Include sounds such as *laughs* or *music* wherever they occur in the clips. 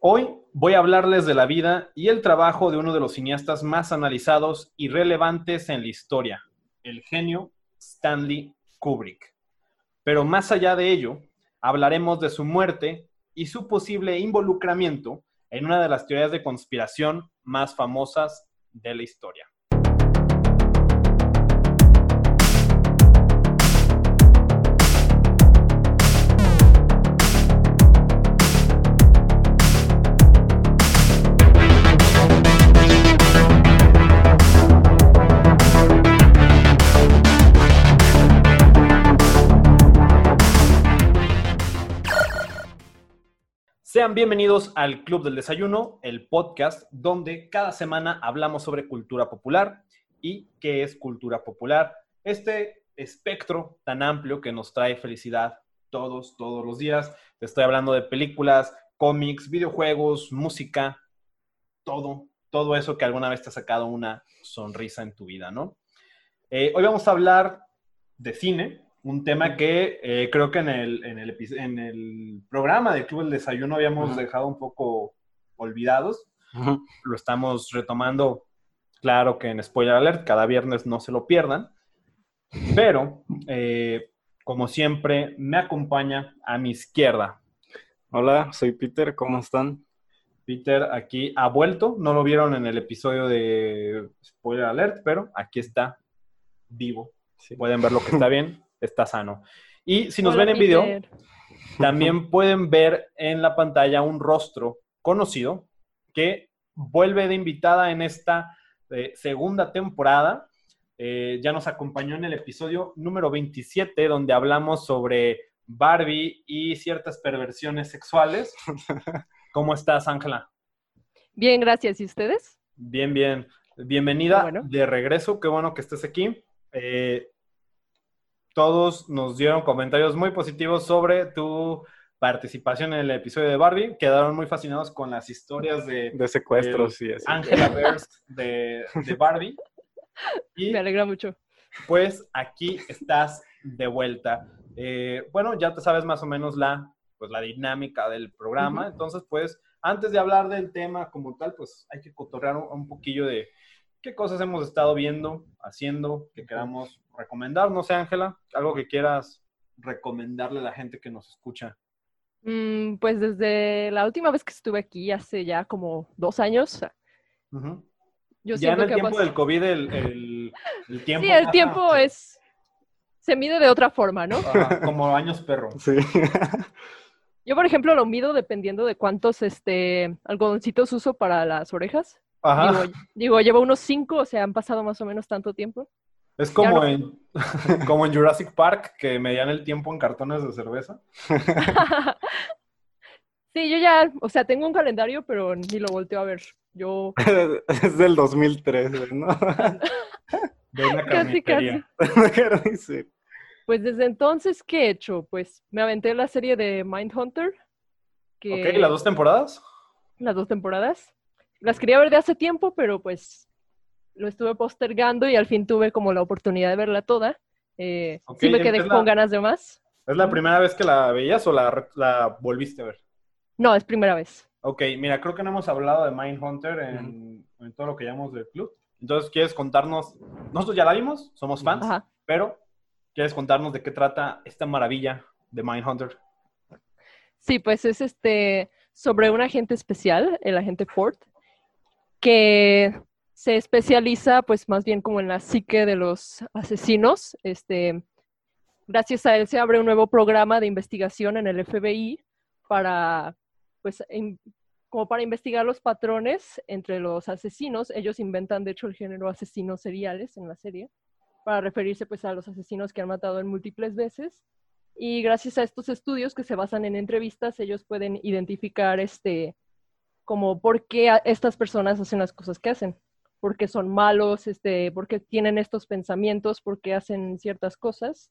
Hoy voy a hablarles de la vida y el trabajo de uno de los cineastas más analizados y relevantes en la historia, el genio Stanley Kubrick. Pero más allá de ello, hablaremos de su muerte y su posible involucramiento en una de las teorías de conspiración más famosas de la historia. Sean bienvenidos al Club del Desayuno, el podcast donde cada semana hablamos sobre cultura popular y qué es cultura popular. Este espectro tan amplio que nos trae felicidad todos, todos los días. Te estoy hablando de películas, cómics, videojuegos, música, todo, todo eso que alguna vez te ha sacado una sonrisa en tu vida, ¿no? Eh, hoy vamos a hablar de cine, un tema que eh, creo que en el, en, el, en el programa de Club del Desayuno habíamos dejado un poco olvidados. Lo estamos retomando, claro que en Spoiler Alert, cada viernes no se lo pierdan. Pero, eh, como siempre, me acompaña a mi izquierda. Hola, soy Peter, ¿cómo están? Peter aquí ha vuelto, no lo vieron en el episodio de Spoiler Alert, pero aquí está, vivo. Pueden ver lo que está bien *laughs* está sano. Y si nos ven en video, *laughs* también pueden ver en la pantalla un rostro conocido que vuelve de invitada en esta eh, segunda temporada. Eh, ya nos acompañó en el episodio número 27, donde hablamos sobre Barbie y ciertas perversiones sexuales. *laughs* ¿Cómo estás, Ángela? Bien, gracias. ¿Y ustedes? Bien, bien. Bienvenida de regreso. Qué bueno que estés aquí. Eh, todos nos dieron comentarios muy positivos sobre tu participación en el episodio de Barbie. Quedaron muy fascinados con las historias de, de secuestros y así. Angela Burst de, Barbie. Y, Me alegra mucho. Pues aquí estás de vuelta. Eh, bueno, ya te sabes más o menos la, pues, la dinámica del programa. Entonces, pues, antes de hablar del tema como tal, pues hay que cotorrear un poquillo de qué cosas hemos estado viendo, haciendo, que queramos recomendar. No sé, Ángela, algo que quieras recomendarle a la gente que nos escucha. Mm, pues desde la última vez que estuve aquí, hace ya como dos años. yo ya en el tiempo del COVID, el, tiempo... Sí, el tiempo es... Se mide de otra forma, ¿no? como años perro. Sí. *laughs* Yo, por ejemplo, lo mido dependiendo de cuántos este, algodoncitos uso para las orejas. Ajá. Digo, llevo unos cinco, o sea, han pasado más o menos tanto tiempo. Es como, en, *laughs* como en Jurassic Park, que medían el tiempo en cartones de cerveza. *laughs* sí, yo ya, o sea, tengo un calendario, pero ni lo volteo a ver. Yo... *laughs* es del 2003, ¿no? de una casi, casi. Pues desde entonces, ¿qué he hecho? Pues me aventé la serie de Mindhunter. Que... Ok, ¿las dos temporadas? Las dos temporadas. Las quería ver de hace tiempo, pero pues lo estuve postergando y al fin tuve como la oportunidad de verla toda. Eh, sí me quedé con ganas de más. ¿Es la primera vez que la veías o la, volviste a ver? No, es primera vez. Ok, mira, creo que no hemos hablado de Mindhunter en, en todo lo que llamamos del club. Entonces, ¿quieres contarnos? Nosotros ya la vimos, somos fans, pero ¿quieres contarnos de qué trata esta maravilla de Mindhunter? Sí, pues es este sobre un agente especial, el agente Ford, que se especializa pues más bien como en la psique de los asesinos. Este, gracias a él se abre un nuevo programa de investigación en el FBI para pues como para investigar los patrones entre los asesinos. Ellos inventan de hecho el género asesinos seriales en la serie para referirse pues a los asesinos que han matado en múltiples veces. Y gracias a estos estudios que se basan en entrevistas, ellos pueden identificar este como por qué estas personas hacen las cosas que hacen porque son malos, este, porque tienen estos pensamientos, porque hacen ciertas cosas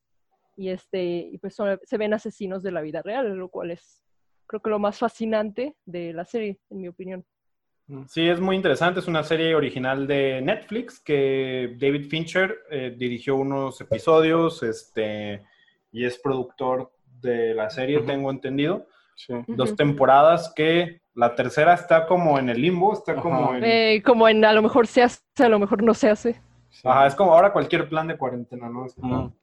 y, este, y pues se ven asesinos de la vida real, lo cual es creo que lo más fascinante de la serie, en mi opinión. Mm, sí, es muy interesante. Es una serie original de Netflix que David Fincher eh, dirigió unos episodios este, y es productor de la serie, tengo entendido. Dos temporadas que La tercera está como en el limbo, está como en... Eh, como en a lo mejor se hace, a lo mejor no se hace. Sí. Ajá, es como ahora cualquier plan de cuarentena, ¿no? Es como- Ujú.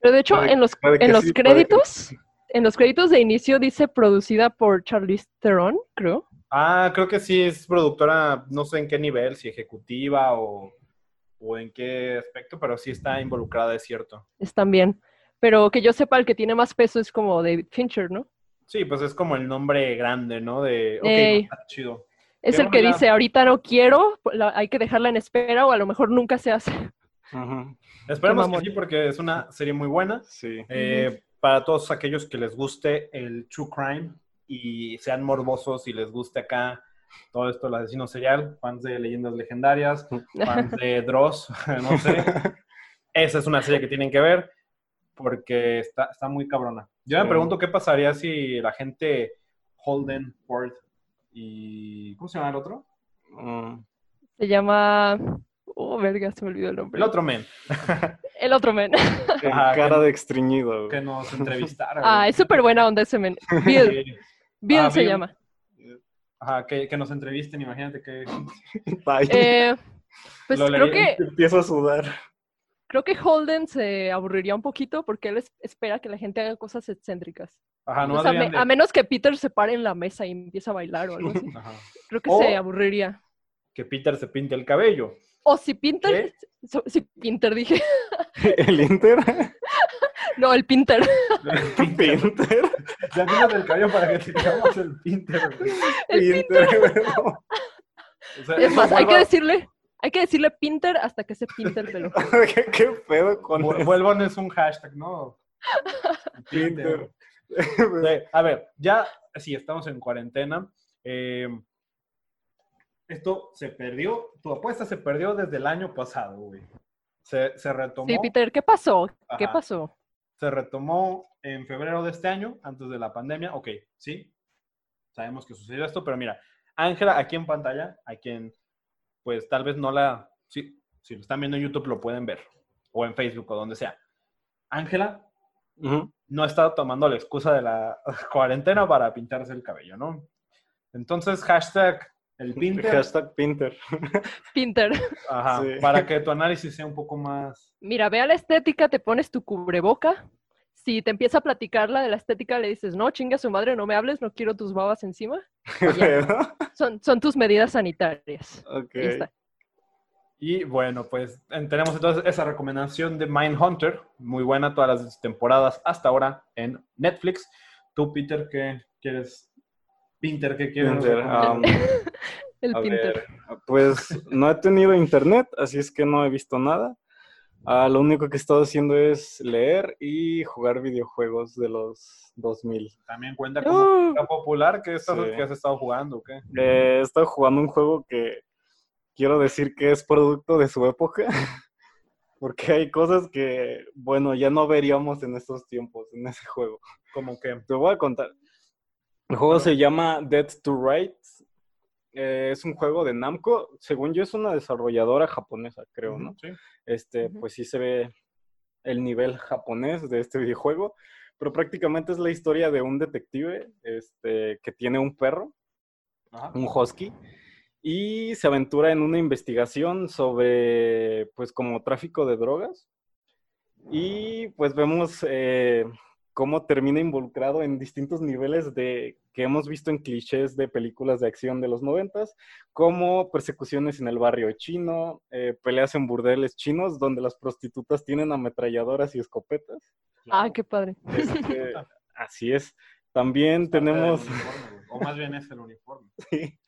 Pero de hecho, Puede- en los, en los sí, puede que créditos, en los créditos de inicio dice producida por Charlize Theron, creo. Ah, creo que sí es productora, no sé en qué nivel, si ejecutiva o, o en qué aspecto, pero sí está involucrada, es cierto. Es también. Pero que yo sepa, el que tiene más peso es como David Fincher, ¿no? Sí, pues es como el nombre grande, ¿no? De, ok, Ey. está chido. Es el que dice, ahorita no quiero, la- hay que dejarla en espera o a lo mejor nunca se hace. Esperemos que sí, porque es una serie muy buena. Sí. Eh, Para todos aquellos que les guste el true crime y sean morbosos y les guste acá todo esto, el asesino serial, fans de leyendas legendarias, *laughs* fans de Dross, *laughs* no sé. *laughs* Esa es una serie que tienen que ver porque está, está muy cabrona. Yo me pregunto qué pasaría si la gente Holden, Ford y... ¿Cómo se llama el otro? Mm, Se llama... Oh, verga, se me olvidó el nombre. El otro men, *laughs* El otro men. cara que- de extriñido. que nos entrevistara. Ah, güey. es súper buena onda ese men. *laughs* Bill. Bill Ah, se Bill. llama. Ajá, que, que nos entrevisten, imagínate que... *laughs* Eh, pues Lo creo leí. que, Empiezo a sudar. Creo que Holden se aburriría un poquito porque él es- espera que la gente haga cosas excéntricas. Ajá, no me- de- a menos que Peter se pare en la mesa y empiece a bailar o algo así. *laughs* Ajá. Creo que O- se aburriría. Que Peter se pinte el cabello. O si Pinter, si Pinter dije, *laughs* El Inter. *laughs* no, el Pinter. Pinter. Ya tienes el cabello para que te digamos el Pinter. El Pinter. O sea, Es más, hay que decirle, hay que decirle Pinter hasta que se pinte el pelo. *laughs* ¿Qué, qué pedo con vu- eso? Vuelvan es un hashtag, ¿no? *laughs* Pinter. Sí, A ver, ya, sí, estamos en cuarentena. Eh, esto se perdió, tu apuesta se perdió desde el año pasado, güey. Se, se retomó. Sí, Peter, ¿qué pasó? ¿Qué pasó? se retomó en febrero de este año, antes de la pandemia. Ok, sí, sabemos que sucedió esto, pero mira, Ángela, aquí en pantalla, a quien pues tal vez no la, sí, si lo están viendo en YouTube lo pueden ver, o en Facebook o donde sea. Ángela no ha estado tomando la excusa de la *laughs* cuarentena para pintarse el cabello, ¿no? Entonces, hashtag el Pinter, Hashtag Pinter. *laughs* Pinter. ajá, Sí. para que tu análisis sea un poco más... Mira, ve a la estética, te pones tu cubreboca. Si te empieza a platicar la de la estética, le dices, no, chinga su madre, no me hables, no quiero tus babas encima. *laughs* Ya. Son, son tus medidas sanitarias. ok. Ahí está. Y bueno, pues en- tenemos entonces esa recomendación de Mindhunter, muy buena todas las temporadas hasta ahora en Netflix. Tú, Peter, ¿qué quieres? Pinter, ¿qué quieres? Pinter, um, *laughs* El Pinter. ver, pues no he tenido internet, así es que no he visto nada. Ah, lo único que he estado haciendo es leer y jugar videojuegos de los 2000. También cuenta como Uh, popular que, estás, Sí. que has estado jugando, ¿o ¿qué? Eh, he estado jugando un juego que quiero decir que es producto de su época, *laughs* porque hay cosas que, bueno, ya no veríamos en estos tiempos, en ese juego. Como que... Te voy a contar. El juego se llama Dead to Rights. Eh, es un juego de Namco. Según yo, es una desarrolladora japonesa, creo, ¿no? Sí. Este, pues sí se ve el nivel japonés de este *laughs* videojuego, pero prácticamente es la historia de un detective este, que tiene un perro, Ajá. un husky, y se aventura en una investigación sobre, pues, como tráfico de drogas. Y pues vemos eh, cómo termina involucrado en distintos niveles de que hemos visto en clichés de películas de acción de los noventas, como persecuciones en el barrio chino, eh, peleas en burdeles chinos donde las prostitutas tienen ametralladoras y escopetas. Ah, qué padre. Este, así es. También del tenemos... o más bien es el uniforme. *laughs* Sí.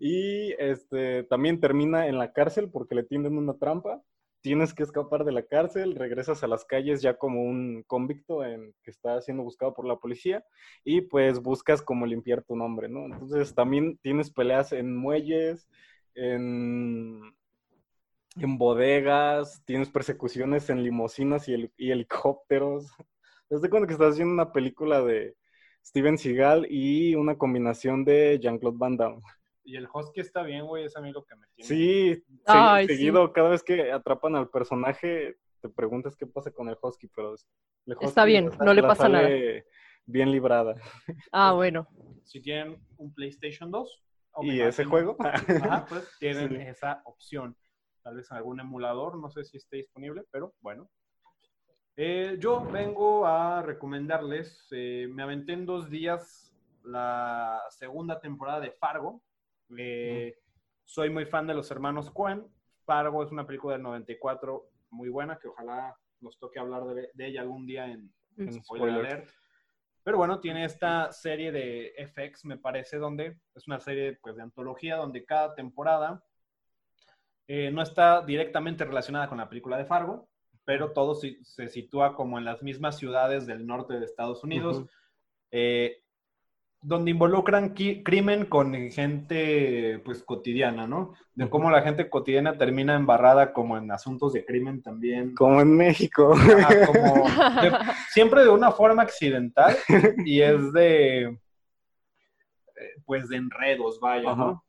Y este también termina en la cárcel porque le tienden una trampa. Tienes que escapar de la cárcel, regresas a las calles ya como un convicto en, que está siendo buscado por la policía y pues buscas como limpiar tu nombre, ¿no? Entonces también tienes peleas en muelles, en, bodegas, tienes persecuciones en limusinas y, heli- y helicópteros. *laughs* Desde cuando que estás haciendo una película de Steven Seagal y una combinación de Jean-Claude Van Damme. Y el husky está bien, güey, es a mí lo que me tiene. Sí, se- Ay, sí. seguido, cada vez que atrapan al personaje, te preguntas qué pasa con el husky, pero es- el Está bien, husky no le pasa nada. bien librada. Ah, bueno. Si tienen un PlayStation 2. o ¿Y ese juego? Ajá, pues *laughs* tienen Sí. esa opción. Tal vez algún emulador, no sé si esté disponible, pero bueno. Eh, yo vengo a recomendarles, eh, me aventé en dos días la segunda temporada de Fargo. Eh, Soy muy fan de los hermanos Cohen. Fargo es una película del 94 muy buena, que ojalá nos toque hablar de, de ella algún día en, Mm. En spoiler alert. Pero bueno, tiene esta serie de FX, me parece, donde es una serie pues, de antología donde cada temporada eh, no está directamente relacionada con la película de Fargo, pero todo si- se sitúa como en las mismas ciudades del norte de Estados Unidos, Ujú. eh, donde involucran crimen con gente pues cotidiana, ¿no? De cómo la gente cotidiana termina embarrada como en asuntos de crimen también. Como en México. Ajá, como *laughs* de- siempre de una forma accidental y es de eh, pues de enredos, vaya, ¿no?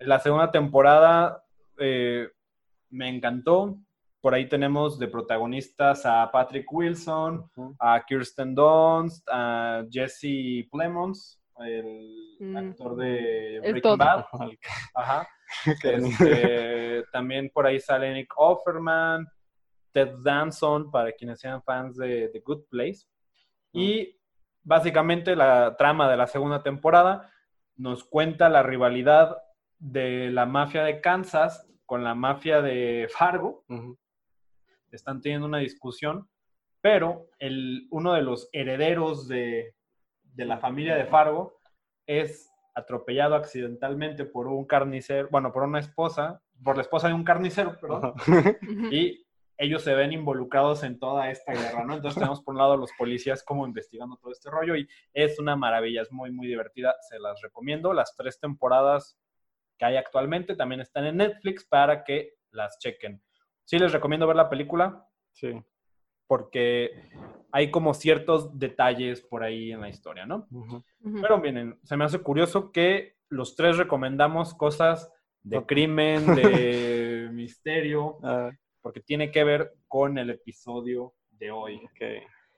La segunda temporada eh, me encantó. Por ahí tenemos de protagonistas a Patrick Wilson, a Kirsten Dunst, a Jesse Plemons, el Mm. actor de Breaking. Bad. *laughs* Ajá. *laughs* Este, también por ahí sale Nick Offerman, Ted Danson, para quienes sean fans de The Good Place. Y básicamente la trama de la segunda temporada nos cuenta la rivalidad de la mafia de Kansas con la mafia de Fargo. Están teniendo una discusión, pero el, uno de los herederos de, de la familia de Fargo es atropellado accidentalmente por un carnicero, bueno, por una esposa, por la esposa de un carnicero, perdón, y ellos se ven involucrados en toda esta guerra, ¿no? Entonces tenemos por un lado a los policías como investigando todo este rollo y es una maravilla, es muy, muy divertida, se las recomiendo. Las tres temporadas que hay actualmente también están en Netflix para que las chequen. Sí les recomiendo ver la película Sí. Porque hay como ciertos detalles por ahí en la historia, ¿no? Pero miren, se me hace curioso que los tres recomendamos cosas de crimen, de *laughs* misterio, Ah, porque tiene que ver con el episodio de hoy.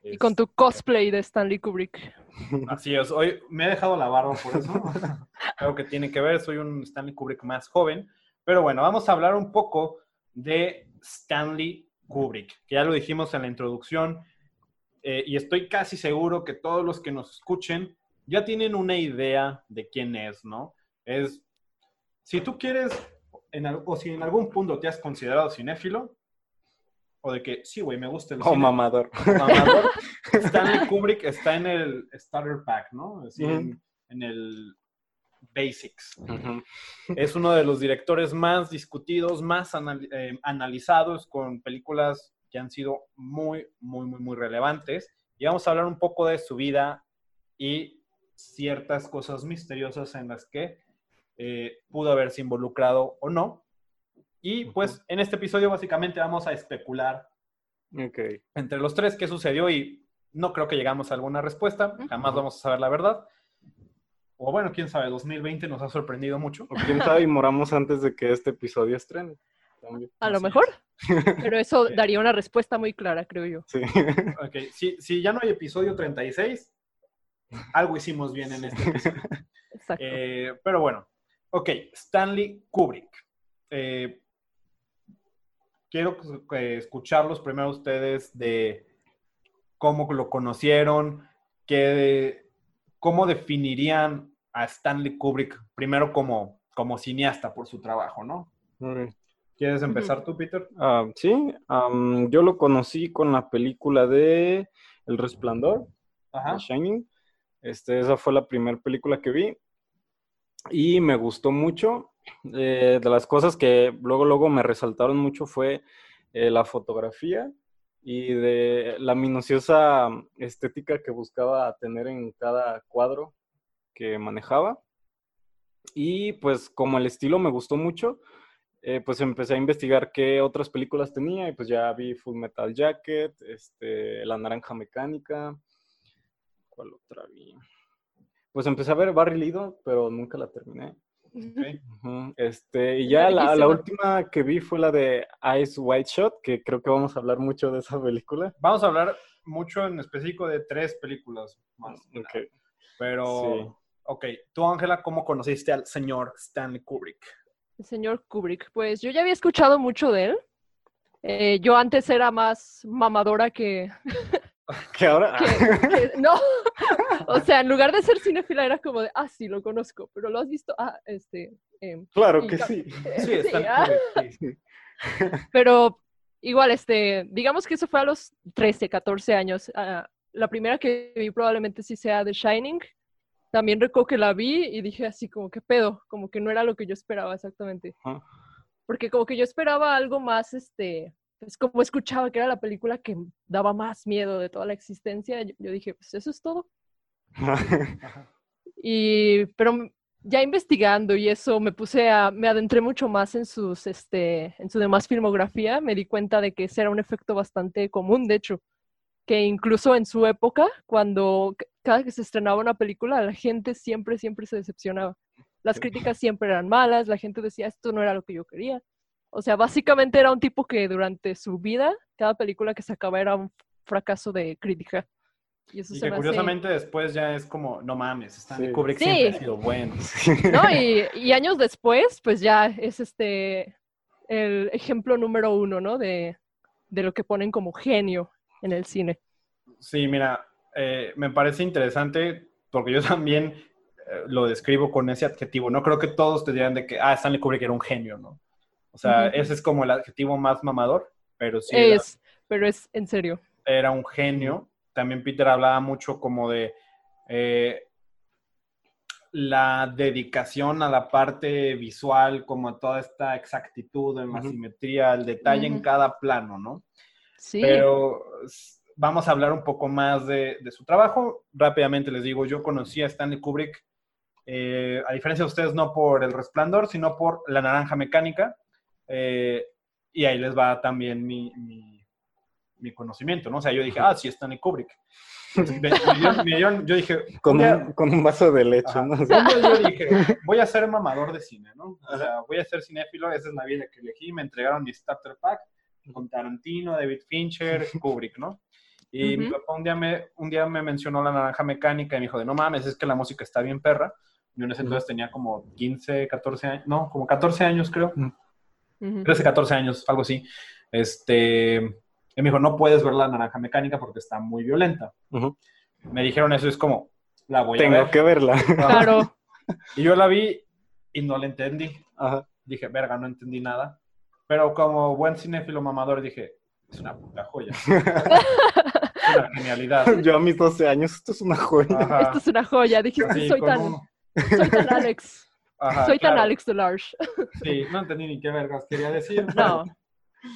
Y con tu cosplay de Stanley Kubrick. *laughs* Así es, hoy me he dejado la barba por eso. *laughs* Creo que tiene que ver, soy un Stanley Kubrick más joven. Pero bueno, vamos a hablar un poco de Stanley Kubrick, que ya lo dijimos en la introducción, eh, y estoy casi seguro que todos los que nos escuchen ya tienen una idea de quién es, ¿no? Es, si tú quieres, en o si en algún punto te has considerado cinéfilo, o de que, sí, güey, me gusta el Oh, cine, mamador. mamador, *laughs* Stanley Kubrick está en el starter pack, ¿no? Así, Ujú. en, en el basics. Es uno de los directores más discutidos, más anal- eh, analizados, con películas que han sido muy, muy, muy, muy relevantes. Y vamos a hablar un poco de su vida y ciertas cosas misteriosas en las que eh, pudo haberse involucrado o no. Y pues en este episodio básicamente vamos a especular Ok. entre los tres qué sucedió y no creo que llegamos a alguna respuesta, jamás vamos a saber la verdad. O bueno, quién sabe, 2020 nos ha sorprendido mucho. O quién sabe, y moramos antes de que este episodio estrene. También. A lo mejor. Pero eso *laughs* daría una respuesta muy clara, creo yo. Sí. Ok, si, si ya no hay episodio 36, algo hicimos bien en este episodio. Exacto. Eh, pero bueno, ok, Stanley Kubrick. Eh, quiero escucharlos primero ustedes de cómo lo conocieron, qué, cómo definirían a Stanley Kubrick primero como, como cineasta por su trabajo, ¿no? ¿Quieres empezar tú, Peter? Ah, sí, am, yo lo conocí con la película de El Resplandor, Ajá. The Shining. Este, esa fue la primera película que vi y me gustó mucho. Eh, de las cosas que luego, luego me resaltaron mucho fue eh, la fotografía y de la minuciosa estética que buscaba tener en cada cuadro que manejaba. Y pues como el estilo me gustó mucho, eh, pues empecé a investigar qué otras películas tenía y pues ya vi Full Metal Jacket, este, La Naranja Mecánica, ¿cuál otra vi? Pues empecé a ver Barry Lido, pero nunca la terminé. *laughs* Este, y ya la, última que vi fue la de Eyes White Shot, que creo que vamos a hablar mucho de esa película. Vamos a hablar mucho en específico de tres películas más. Pero, Sí. ok, tú Ángela, ¿cómo conociste al señor Stanley Kubrick? El señor Kubrick, pues yo ya había escuchado mucho de él. Eh, yo antes era más mamadora que, *laughs* *laughs* Que ahora. que- que- *laughs* no. *laughs* O sea, en lugar de ser cinéfila era como de, ah, sí, lo conozco, pero lo has visto, ah, este. em, claro y que sí. eh, Sí, ah, sí. Pero igual, este, digamos que eso fue a los 13, 14 años. Ah, la primera que vi probablemente sí sea The Shining. También recuerdo que la vi y dije así como, ¿qué pedo? Como que no era lo que yo esperaba exactamente. Porque como que yo esperaba algo más, este, pues como escuchaba que era la película que daba más miedo de toda la existencia, yo, yo dije, pues eso es todo. *laughs* Y, pero ya investigando y eso, me puse a, me adentré mucho más en sus, este, en su demás filmografía, me di cuenta de que ese era un efecto bastante común, de hecho, que incluso en su época, cuando cada que se estrenaba una película, la gente siempre, siempre se decepcionaba. Las críticas siempre eran malas, la gente decía, esto no era lo que yo quería. O sea, básicamente era un tipo que durante su vida, cada película que sacaba era un fracaso de crítica. Y eso Y se que me hace- curiosamente después ya es como, no mames, Stanley Sí. Kubrick Sí. siempre ha sido bueno. *laughs* ¿no? Y, *laughs* y años después, pues ya es este el ejemplo número uno, ¿no? De, de lo que ponen como genio en el cine. Sí, mira, eh, me parece interesante porque yo también eh, lo describo con ese adjetivo. No creo que todos te digan de que, ah, Stanley Kubrick era un genio, ¿no? O sea, ese es como el adjetivo más mamador, pero sí era, Es, pero es en serio. era un genio. También Peter hablaba mucho como de eh, la dedicación a la parte visual, como a toda esta exactitud en la simetría, el detalle en cada plano, ¿no? Sí. Pero vamos a hablar un poco más de, de su trabajo. Rápidamente les digo, yo conocí a Stanley Kubrick, eh, a diferencia de ustedes, no por El Resplandor, sino por La Naranja Mecánica. Eh, y ahí les va también mi, mi- mi conocimiento, ¿no? O sea, yo dije, ah, sí, Stanley Kubrick. Me- me dieron- me dieron- yo dije, *laughs* Con a- un, con un vaso de leche, Ajá. ¿no? yo dije, voy a ser mamador de cine, ¿no? O sea, voy a ser cinéfilo, esa es la vida que elegí, me entregaron mi starter pack con Tarantino, David Fincher, *laughs* Kubrick, ¿no? Y mi Ujú. papá un día, me, un día me mencionó la naranja mecánica y me dijo, de no mames, es que la música está bien perra. Yo en ese entonces tenía como 15, 14 años, no, como 14 años creo, Ujú. 13, 14 años, algo así. Este, y me dijo, no puedes ver la naranja mecánica porque está muy violenta. Me dijeron eso, es como, la voy a Tengo ver. que verla. Claro. Y yo la vi y no la entendí. Ajá. Dije, verga, no entendí nada. Pero como buen cinéfilo mamador dije, es una puta joya. *laughs* es una genialidad. Yo a mis 12 años, esto es una joya. Ajá. Esto es una joya. Dijiste, Sí, soy tan, un- soy tan Alex. Ajá, soy tan. Alex Delarge. *laughs* Sí, no entendí ni qué vergas quería decir. *laughs* No.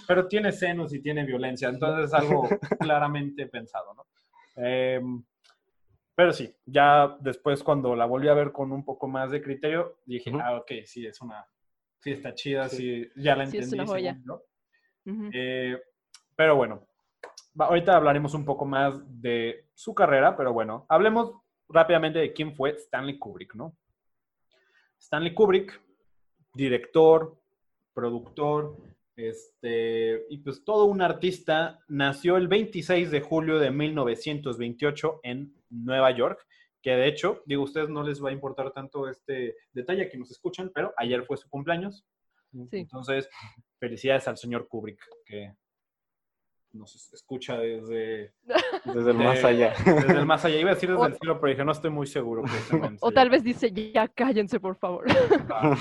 Pero tiene senos y tiene violencia, entonces es algo *laughs* claramente pensado, ¿no? Em, pero sí, ya después cuando la volví a ver con un poco más de criterio, dije, Ujú. ah, ok, sí, es una, sí está chida, sí, Sí. ya la Sí, es entendí. una joya. según. Eh, pero bueno, ahorita hablaremos un poco más de su carrera, pero bueno, hablemos rápidamente de quién fue Stanley Kubrick, ¿no? Stanley Kubrick, director, productor, este, y pues todo un artista, nació el 26 de julio de 1928 en Nueva York, que de hecho, digo, a ustedes no les va a importar tanto este detalle que nos escuchan, pero ayer fue su cumpleaños. Sí. Entonces, felicidades al señor Kubrick, que nos escucha desde, *laughs* Desde el de- más allá. desde el más allá. Iba a decir desde O- el cielo, pero dije, no estoy muy seguro. que *laughs* O tal vez dice, ya cállense, por favor. Ah.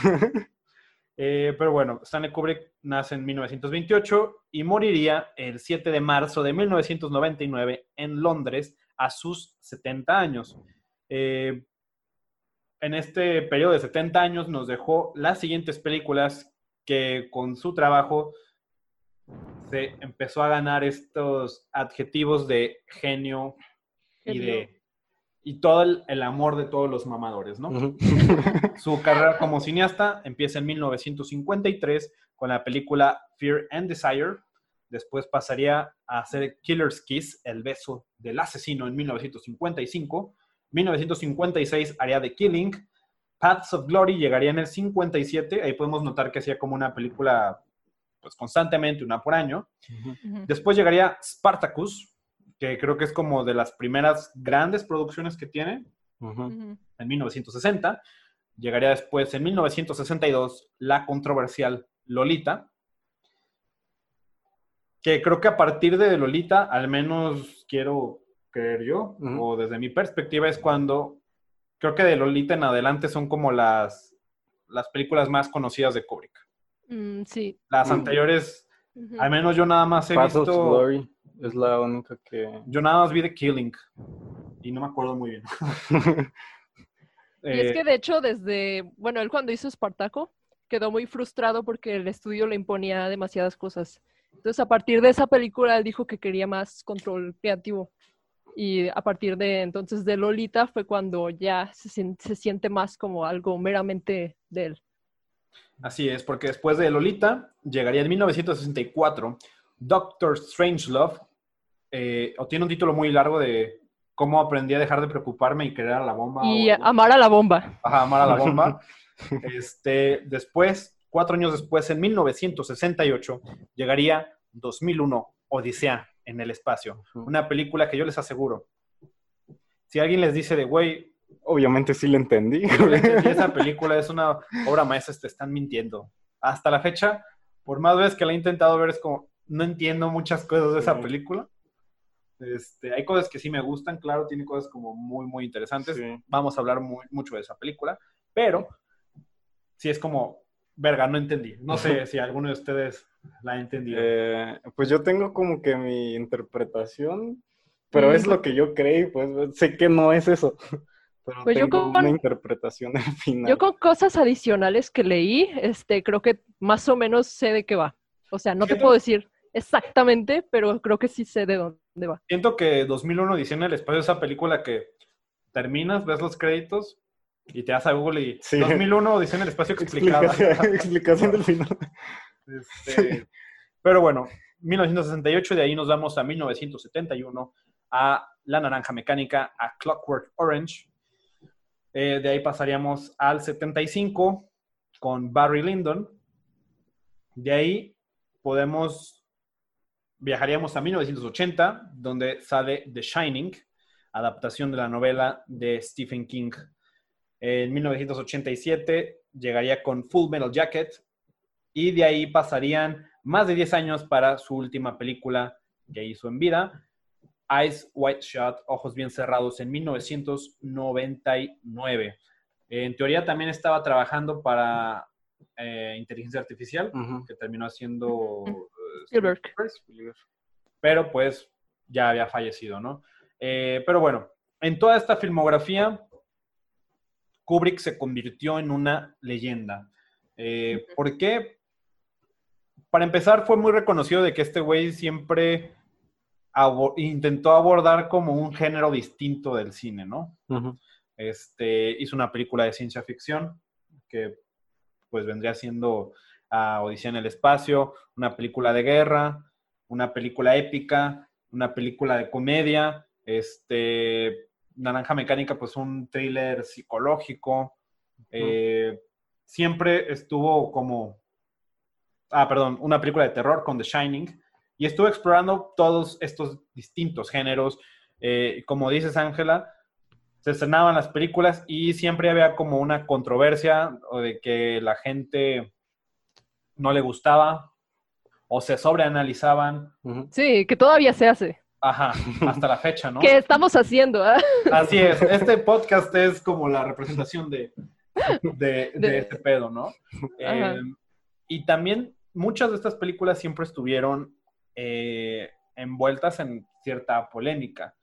Eh, pero bueno, Stanley Kubrick nace en 1928 y moriría el 7 de marzo de 1999 en Londres a sus 70 años. Eh, en este periodo de 70 años nos dejó las siguientes películas que con su trabajo se empezó a ganar estos adjetivos de genio y de y todo el, el amor de todos los mamadores, ¿no? *laughs* Su carrera como cineasta empieza en 1953 con la película Fear and Desire. Después pasaría a hacer Killer's Kiss, El beso del asesino en 1955. 1956 haría The Killing. Paths of Glory llegaría en el 57. Ahí podemos notar que hacía como una película pues constantemente, una por año. Después llegaría Spartacus, que creo que es como de las primeras grandes producciones que tiene, en 1960. Llegaría después, en 1962, la controversial Lolita, que creo que a partir de Lolita, al menos quiero creer yo, o desde mi perspectiva, es cuando creo que de Lolita en adelante son como las, las películas más conocidas de Kubrick. Mm, sí. Las Mm. anteriores, al menos yo nada más he Path of visto, Glory es la única que... yo nada más vi The Killing y no me acuerdo muy bien. *laughs* Y es que de hecho desde, bueno, él cuando hizo Espartaco quedó muy frustrado porque el estudio le imponía demasiadas cosas. Entonces a partir de esa película él dijo que quería más control creativo. Y a partir de entonces de Lolita fue cuando ya se, se siente más como algo meramente de él. Así es, porque después de Lolita llegaría en 1964 Doctor Strangelove, eh, o tiene un título muy largo de cómo aprendí a dejar de preocuparme y querer a la bomba. Y o amar a la bomba. Ajá, amar a la bomba. *laughs* este, después, cuatro años después, en 1968, llegaría 2001, Odisea en el espacio. Una película que yo les aseguro, si alguien les dice de, güey, Obviamente sí le entendí. yo le entendí esa película, es una obra maestra, te están mintiendo. Hasta la fecha, por más veces que la he intentado ver, es como, no entiendo muchas cosas de esa Sí. película. Este, hay cosas que sí me gustan, claro, tiene cosas como muy, muy interesantes. Sí. Vamos a hablar muy- mucho de esa película, pero sí es como, verga, no entendí. No sé *laughs* si alguno de ustedes la ha entendido. Eh, pues yo tengo como que mi interpretación, pero Mm. es lo que yo creí, pues sé que no es eso. Pero Pues yo con- una interpretación *laughs* al final. Yo con cosas adicionales que leí, este, creo que más o menos sé de qué va. O sea, no te puedo decir exactamente, pero creo que sí sé de dónde va. Siento que 2001 Odisea en el espacio es esa película que terminas, ves los créditos y te vas a Google y Sí. 2001 Odisea en el espacio explicada. Explicación, *laughs* explicación del final. Este, pero bueno, 1968, de ahí nos vamos a 1971, a La Naranja Mecánica, a Clockwork Orange. Eh, de ahí pasaríamos al 75 con Barry Lyndon. De ahí podemos, viajaríamos a 1980, donde sale The Shining, adaptación de la novela de Stephen King. En 1987 llegaría con Full Metal Jacket, y de ahí pasarían más de 10 años para su última película que hizo en vida, Eyes White Shot, Ojos Bien Cerrados, en 1999. En teoría también estaba trabajando para eh, inteligencia artificial, que terminó haciendo Spielberg. Spielberg, pero pues ya había fallecido, ¿no? Eh, pero bueno, en toda esta filmografía, Kubrick se convirtió en una leyenda. Eh. ¿Por qué? Para empezar, fue muy reconocido de que este güey siempre intentó abordar como un género distinto del cine, ¿no? Este, hizo una película de ciencia ficción que pues vendría siendo ah, Odisea en el espacio, una película de guerra, una película épica, una película de comedia, este, Naranja Mecánica, pues un thriller psicológico. Eh, siempre estuvo como, ah, perdón, una película de terror con The Shining y estuvo explorando todos estos distintos géneros. Eh, como dices, Ángela, se estrenaban las películas y siempre había como una controversia o de que la gente no le gustaba o se sobreanalizaban. Sí, que todavía se hace. Ajá, hasta la fecha, ¿no? *laughs* ¿Qué estamos haciendo? ah? Así es, este podcast es como la representación de, de, de De- este pedo, ¿no? Eh, y también muchas de estas películas siempre estuvieron eh, envueltas en cierta polémica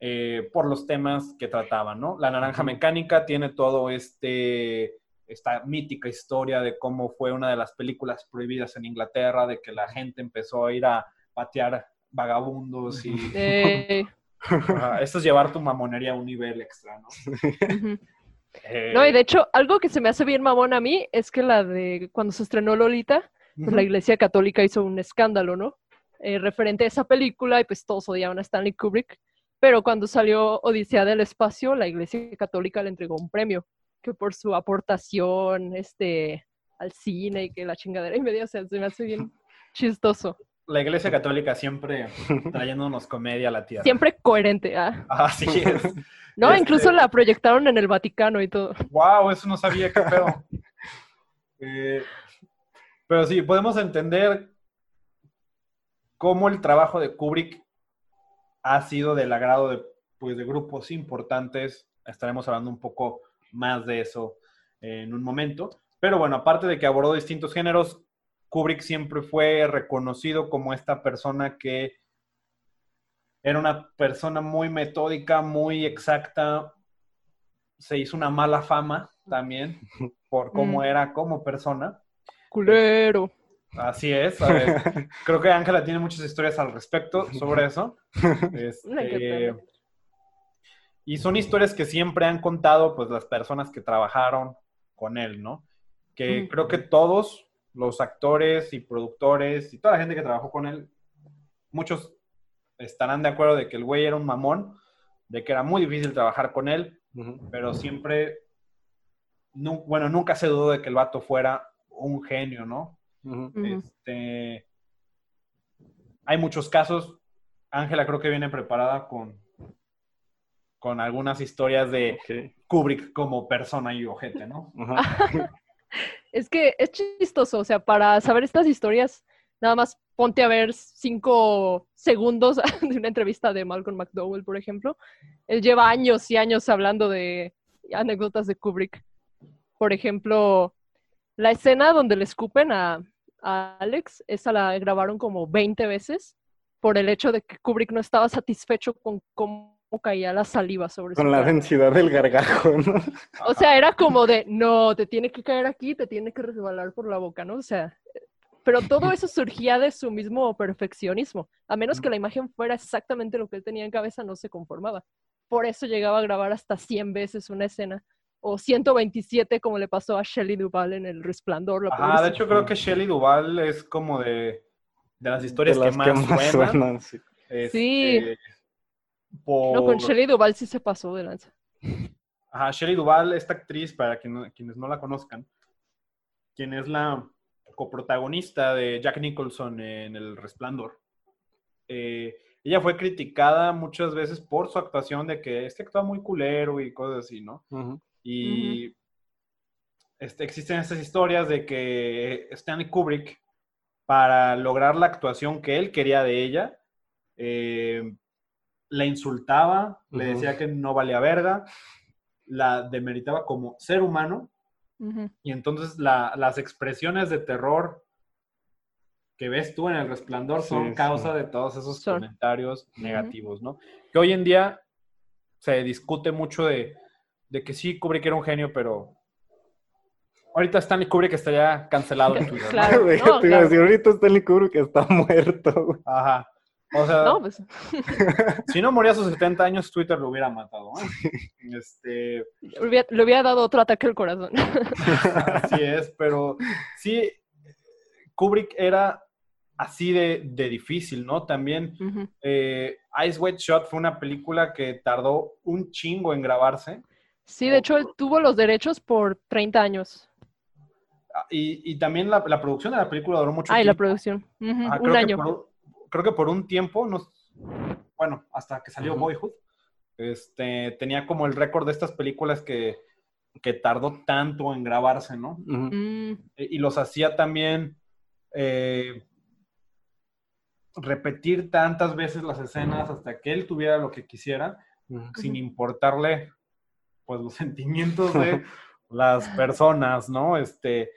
eh, por los temas que trataban, ¿no? La Naranja. Mecánica tiene todo este esta mítica historia de cómo fue una de las películas prohibidas en Inglaterra, de que la gente empezó a ir a patear vagabundos y *laughs* Ajá, Esto es llevar tu mamonería a un nivel extra, ¿no? Eh, No, y de hecho, algo que se me hace bien mamón a mí es que la de cuando se estrenó Lolita, pues la Iglesia Católica hizo un escándalo, ¿no? Eh, referente a esa película y pues todos odiaban a Stanley Kubrick. Pero cuando salió Odisea del Espacio, la Iglesia Católica le entregó un premio, que por su aportación este, al cine y que la chingadera y media, o sea, se me hace bien *laughs* chistoso. la Iglesia Católica siempre trayéndonos comedia a la tierra. Siempre coherente, ¿ah? *laughs* Así es. *laughs* No, Este- incluso la proyectaron en el Vaticano y todo. Wow, eso no sabía qué pedo. Eh, pero sí, podemos entender cómo el trabajo de Kubrick ha sido del agrado de, pues, de grupos importantes. Estaremos hablando un poco más de eso en un momento. Pero bueno, aparte de que abordó distintos géneros, Kubrick siempre fue reconocido como esta persona que era una persona muy metódica, muy exacta. Se hizo una mala fama también por cómo Mm. era como persona. Culero. Así es. a ver, *laughs* creo que Ángela tiene muchas historias al respecto sobre eso. *laughs* Este, y son historias que siempre han contado pues las personas que trabajaron con él, ¿no? Que creo que todos los actores y productores y toda la gente que trabajó con él, muchos estarán de acuerdo de que el güey era un mamón, de que era muy difícil trabajar con él, pero siempre, bueno, nunca se dudó de que el vato fuera un genio, ¿no? Este, hay muchos casos. Ángela creo que viene preparada con, con algunas historias de. Kubrick como persona y ojete, ¿no? *laughs* Es que es chistoso, o sea, para saber estas historias, nada más ponte a ver cinco segundos *laughs* de una entrevista de Malcolm McDowell, por ejemplo. Él lleva años y años hablando de anécdotas de Kubrick. Por ejemplo, la escena donde le escupen a, a Alex, esa la grabaron como 20 veces por el hecho de que Kubrick no estaba satisfecho con cómo caía la saliva sobre su Con la cara. densidad del gargajo, ¿no? O sea, era como de, no, te tiene que caer aquí, te tiene que resbalar por la boca, ¿no? O sea, pero todo eso surgía de su mismo perfeccionismo. A menos que la imagen fuera exactamente lo que él tenía en cabeza, no se conformaba. Por eso llegaba a grabar hasta 100 veces una escena. O 127, como le pasó a Shelley Duvall en El Resplandor. la Ajá, de hecho creo que Shelley Duvall es como de, de las historias De las que más, suenan. suenan, sí. Sí. Este, por- No, con Shelley Duvall sí se pasó de lanza. Ajá, Shelley Duvall, esta actriz, para quien no- quienes no la conozcan, quien es la coprotagonista de Jack Nicholson en El Resplandor. Eh, ella fue criticada muchas veces por su actuación de que este actúa muy culero y cosas así, ¿no? Ujú. Y este, existen estas historias de que Stanley Kubrick, para lograr la actuación que él quería de ella, eh, la insultaba, le decía que no valía verga, la demeritaba como ser humano, y entonces la- las expresiones de terror que ves tú en el resplandor son Sí, causa sí. de todos esos comentarios negativos, ¿no? Que hoy en día se discute mucho de, de que sí, Kubrick era un genio, pero ahorita Stanley Kubrick estaría cancelado en Twitter. ¿no? Claro. Güey, no, te iba a claro. decir, ahorita Stanley Kubrick está muerto, güey. Ajá. O sea, No, pues *laughs* si no moría a sus 70 años, Twitter lo hubiera matado. ¿eh? Este, le hubiera, le hubiera dado otro ataque al corazón. *laughs* Así es, pero sí, Kubrick era así de, de difícil, ¿no? También eh, Ice White Shot fue una película que tardó un chingo en grabarse Sí, de hecho, él tuvo los derechos por 30 años. Ah, y, y también la, la producción de la película duró mucho Ah, y la tiempo. producción. Ajá, Un creo que año. por un- creo que por un tiempo, no, bueno, hasta que salió. Boyhood, este, tenía como el récord de estas películas que, que tardó tanto en grabarse, ¿no? Mm, Eh, y los hacía también eh, repetir tantas veces las escenas hasta que él tuviera lo que quisiera, sin importarle pues los *laughs* sentimientos de *laughs* las personas, ¿no? Este,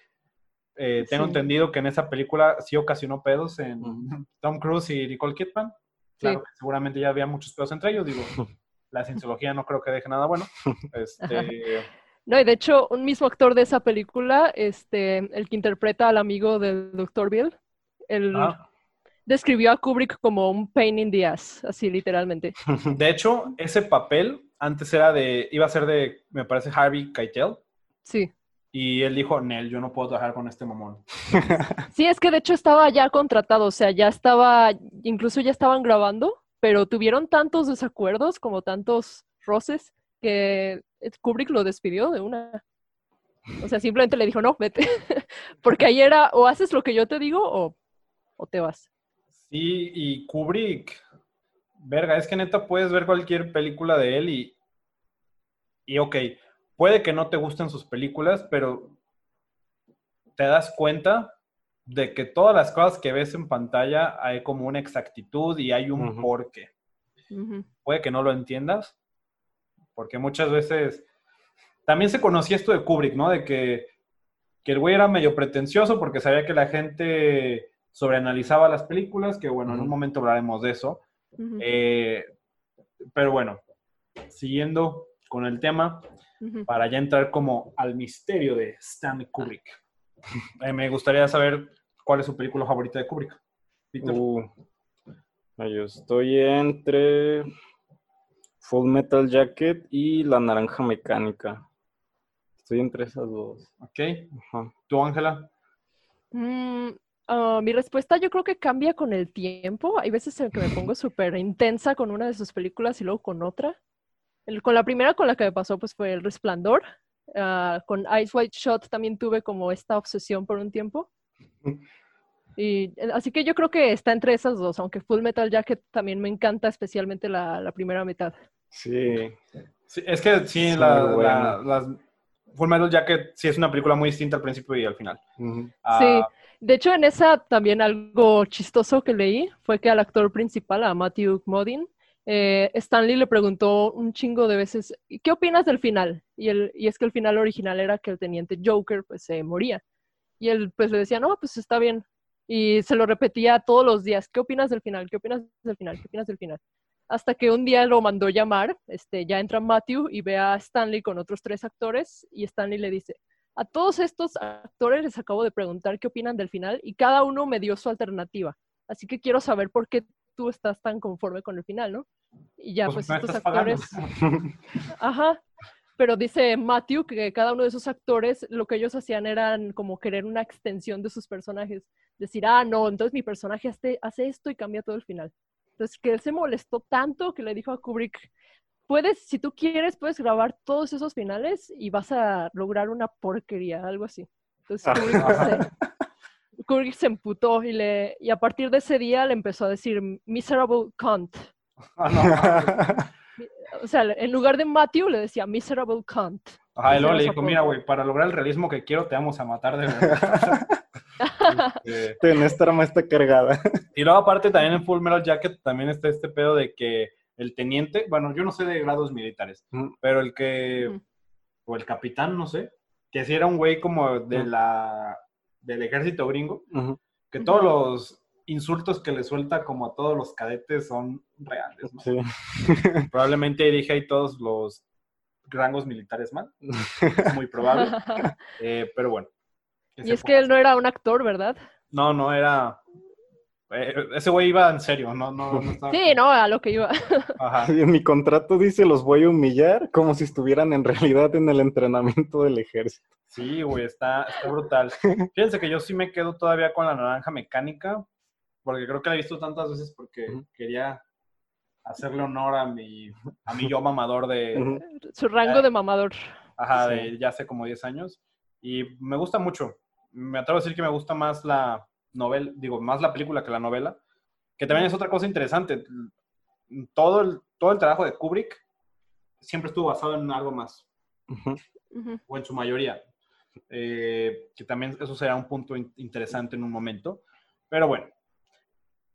eh, tengo Sí. entendido que en esa película sí ocasionó pedos en. *laughs* Tom Cruise y Nicole Kidman. Claro Sí. que seguramente ya había muchos pedos entre ellos, digo, la cienciología no creo que deje nada bueno. Este, No, y de hecho, un mismo actor de esa película, este, el que interpreta al amigo del Dr. Bill, él ah, describió a Kubrick como un pain in the ass, así literalmente. De hecho, ese papel antes era de, iba a ser de, me parece, Harvey Keitel. Sí. Y él dijo, Nel, yo no puedo trabajar con este mamón. *laughs* Sí, es que de hecho estaba ya contratado, o sea, ya estaba, incluso ya estaban grabando, pero tuvieron tantos desacuerdos, como tantos roces, que Kubrick lo despidió de una. O sea, simplemente le dijo, no, vete. *laughs* Porque ahí era, o haces lo que yo te digo, o, o te vas. Sí, y Kubrick, verga, es que neta puedes ver cualquier película de él y, y ok, puede que no te gusten sus películas, pero te das cuenta de que todas las cosas que ves en pantalla hay como una exactitud y hay un porqué. Puede que no lo entiendas, porque muchas veces también se conocía esto de Kubrick, ¿no? De que, que el güey era medio pretencioso porque sabía que la gente sobreanalizaba las películas, que bueno, en un momento hablaremos de eso. Eh, pero bueno, siguiendo con el tema, para ya entrar como al misterio de Stanley Kubrick. Eh, me gustaría saber cuál es su película favorita de Kubrick. Peter. Uh, yo estoy entre Full Metal Jacket y La Naranja Mecánica. Estoy entre esas dos. Ok. Ajá. ¿Tú, Ángela? Mm, ah, mi respuesta yo creo que cambia con el tiempo. Hay veces en que me pongo *laughs* súper intensa con una de sus películas y luego con otra. El- con la primera con la que me pasó pues fue El Resplandor. Ah, con Ice White Shot también tuve como esta obsesión por un tiempo. *laughs* Y, eh, así que yo creo que está entre esas dos, aunque Full Metal Jacket también me encanta, especialmente la, la primera mitad. Sí. Sí, es que sí, Sí, la, la- las Full Metal Jacket sí es una película muy distinta al principio y al final. Ujú. Ah, De hecho, en esa también algo chistoso que leí fue que al actor principal, a Matthew Modine, eh, Stanley le preguntó un chingo de veces, "¿Y ¿qué opinas del final? Y, el, y es que el final original era que el teniente Joker pues se moría. Y él pues le decía, no, pues está bien. Y se lo repetía todos los días, ¿qué opinas del final? ¿Qué opinas del final? ¿Qué opinas del final? Hasta que un día lo mandó llamar, este, ya entra Matthew y ve a Stanley con otros tres actores y Stanley le dice, a todos estos actores les acabo de preguntar qué opinan del final y cada uno me dio su alternativa. Así que quiero saber por qué tú estás tan conforme con el final, ¿no? Y ya, pues pues, estos pagando. actores, ajá, pero dice Matthew que cada uno de esos actores lo que ellos hacían eran como querer una extensión de sus personajes. Decir, ah, no, entonces mi personaje hace, hace esto y cambia todo el final. Entonces, que él se molestó tanto que le dijo a Kubrick, puedes, si tú quieres, puedes grabar todos esos finales y vas a lograr una porquería, algo así. Entonces, Kubrick *laughs* se, Kubrick se emputó y, le, y a partir de ese día le empezó a decir miserable cunt. ah, no. O sea, en lugar de Matthew le decía miserable cunt. Ajá, y luego le dijo, mira, güey, para lograr el realismo que quiero, te vamos a matar de verdad. *laughs* Este, Ten, esta arma está cargada. Y luego aparte también en Full Metal Jacket también está este pedo de que el teniente, bueno, yo no sé de grados militares, pero el que, o el capitán, no sé, que si era un güey como de la, del ejército gringo, que todos los insultos que le suelta como a todos los cadetes son reales, ¿no? Sí. *laughs* Probablemente dije ahí todos los rangos militares mal, es muy probable, *laughs* eh, pero bueno. ¿qué y es que él no era un actor, ¿verdad? No, no era. Eh, ese güey iba en serio, no, no, no estaba- Sí, no, a lo que iba. *laughs* Ajá. En mi contrato dice los voy a humillar como si estuvieran en realidad en el entrenamiento del ejército. Sí, güey, está, está brutal. *laughs* Fíjense que yo sí me quedo todavía con la naranja mecánica, porque creo que la he visto tantas veces porque quería hacerle honor a mi, a mi yo mamador de. Su rango de mamador. ajá, Sí. de ya hace como 10 años. Y me gusta mucho. Me atrevo a decir que me gusta más la novela, digo, más la película que la novela, que también es otra cosa interesante. Todo el, todo el trabajo de Kubrick siempre estuvo basado en algo más. O en su mayoría. Eh, que también eso será un punto in- interesante en un momento. Pero bueno,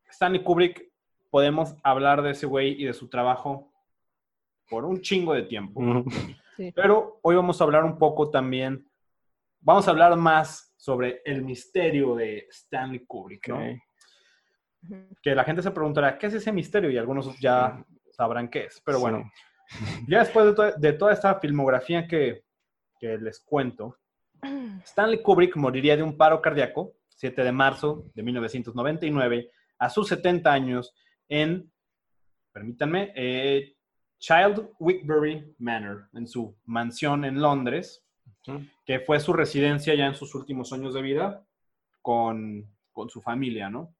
Stanley Kubrick, podemos hablar de ese güey y de su trabajo por un chingo de tiempo. Sí. Pero hoy vamos a hablar un poco también, vamos a hablar más sobre el misterio de Stanley Kubrick, ¿no? Que la gente se preguntará, ¿qué es ese misterio? Y algunos ya sabrán qué es. Pero Sí. bueno, ya después de, to- de toda esta filmografía que, que les cuento, *clears throat* Stanley Kubrick moriría de un paro cardíaco 7 de marzo de 1999 a sus 70 años en, permítanme, eh, Child Wickbury Manor, en su mansión en Londres, Que fue su residencia ya en sus últimos años de vida con, con su familia, ¿no?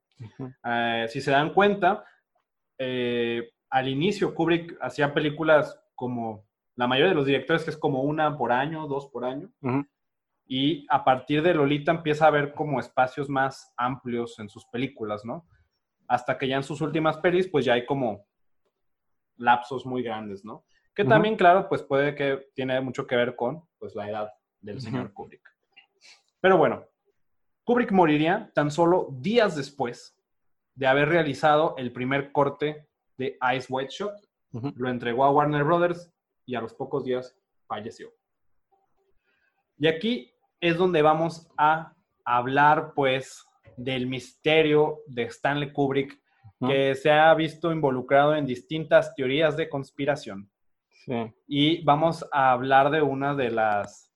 Eh, si se dan cuenta, eh, al inicio Kubrick hacía películas como la mayoría de los directores, que es como una por año, dos por año. Y a partir de Lolita empieza a haber como espacios más amplios en sus películas, ¿no? hasta que ya en sus últimas pelis, pues ya hay como lapsos muy grandes, ¿no? Que también, claro, pues puede que tiene mucho que ver con pues, la edad del señor Kubrick. Pero bueno, Kubrick moriría tan solo días después de haber realizado el primer corte de Ice White Shot. Lo entregó a Warner Brothers y a los pocos días falleció. Y aquí es donde vamos a hablar, pues, del misterio de Stanley Kubrick, que se ha visto involucrado en distintas teorías de conspiración. Sí. Y vamos a hablar de una de las,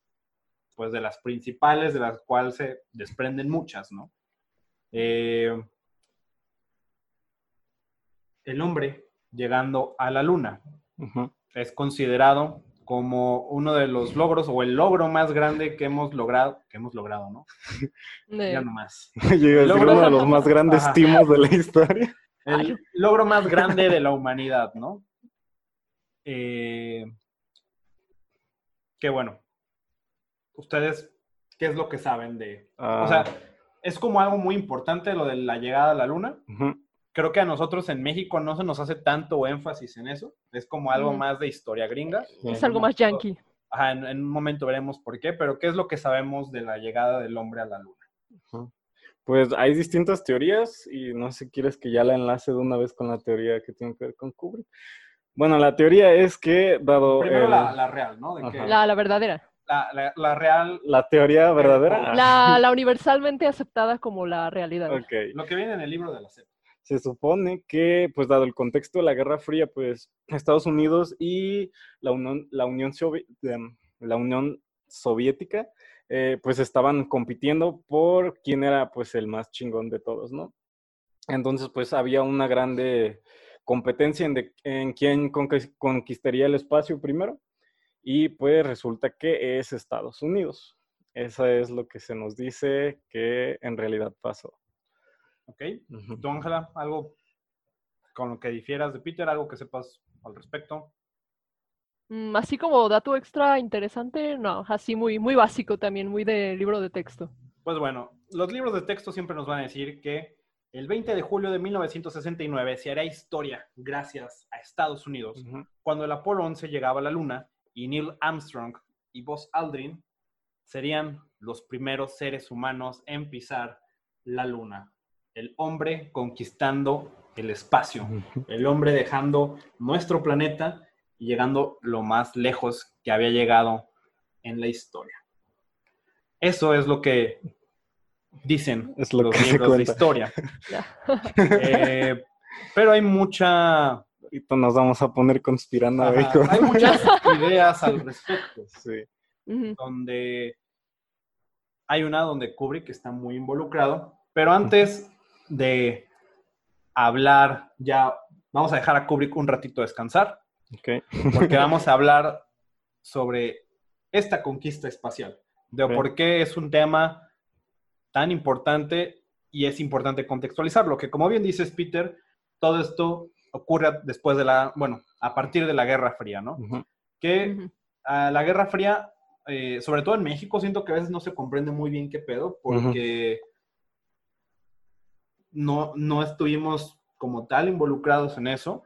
pues, de las principales, de las cuales se desprenden muchas, ¿no? Eh, el hombre llegando a la luna es considerado como uno de los logros o el logro más grande que hemos logrado, que hemos logrado, ¿no? Ya nomás. *laughs* Yo decir Logro- uno de los más grandes timos de la historia. El logro más grande de la humanidad, ¿no? Eh, que bueno, ustedes, ¿qué es lo que saben de...? O Ah, sea, es como algo muy importante lo de la llegada a la luna. Creo que a nosotros en México no se nos hace tanto énfasis en eso. Es como algo más de historia gringa. Sí. Es algo más yankee. Ajá, en, en un momento veremos por qué, pero ¿qué es lo que sabemos de la llegada del hombre a la luna? Pues hay distintas teorías y no sé si quieres que ya la enlace de una vez con la teoría que tiene que ver con Kubrick. Bueno, la teoría es que dado Primero el- la, la real, ¿no? De que Ajá. La, la verdadera. la, la- la real, la teoría verdadera, La, la universalmente aceptada como la realidad. ok. lo que viene en el libro de la SEP. Se supone que, pues dado el contexto de la Guerra Fría, pues Estados Unidos y la Unión, la Unión, Sovi- em, la Unión Soviética, eh, pues estaban compitiendo por quién era pues el más chingón de todos, ¿no? Entonces, pues había una grande competencia en, de- en quién conquis- conquistaría el espacio primero y pues resulta que es Estados Unidos. Eso es lo que se nos dice que en realidad pasó. ¿Ok? ¿Tú, Ángela, algo con lo que difieras de Peter, algo que sepas al respecto? Mm, Así como dato extra interesante, no, así muy, muy básico también, muy de libro de texto. Pues bueno, los libros de texto siempre nos van a decir que el 20 de julio de 1969 se hará historia gracias a Estados Unidos cuando el Apolo 11 llegaba a la Luna y Neil Armstrong y Buzz Aldrin serían los primeros seres humanos en pisar la Luna. El hombre conquistando el espacio, el hombre dejando nuestro planeta y llegando lo más lejos que había llegado en la historia. Eso es lo que dicen Es lo los que libros de historia. Eh, pero hay mucha Ahorita nos vamos a poner conspirando Ajá, Hay *laughs* muchas ideas al respecto, Sí. Donde hay una donde Kubrick está muy involucrado, pero antes de hablar, ya vamos a dejar a Kubrick un ratito descansar, Ok. porque vamos *laughs* a hablar sobre esta conquista espacial, de Ok. por qué es un tema tan importante y es importante contextualizarlo, que como bien dices, Peter, todo esto ocurre después de la, bueno, a partir de la Guerra Fría, ¿no? Que a la Guerra Fría, eh, sobre todo en México, siento que a veces no se comprende muy bien qué pedo, porque no, no estuvimos como tal involucrados en eso.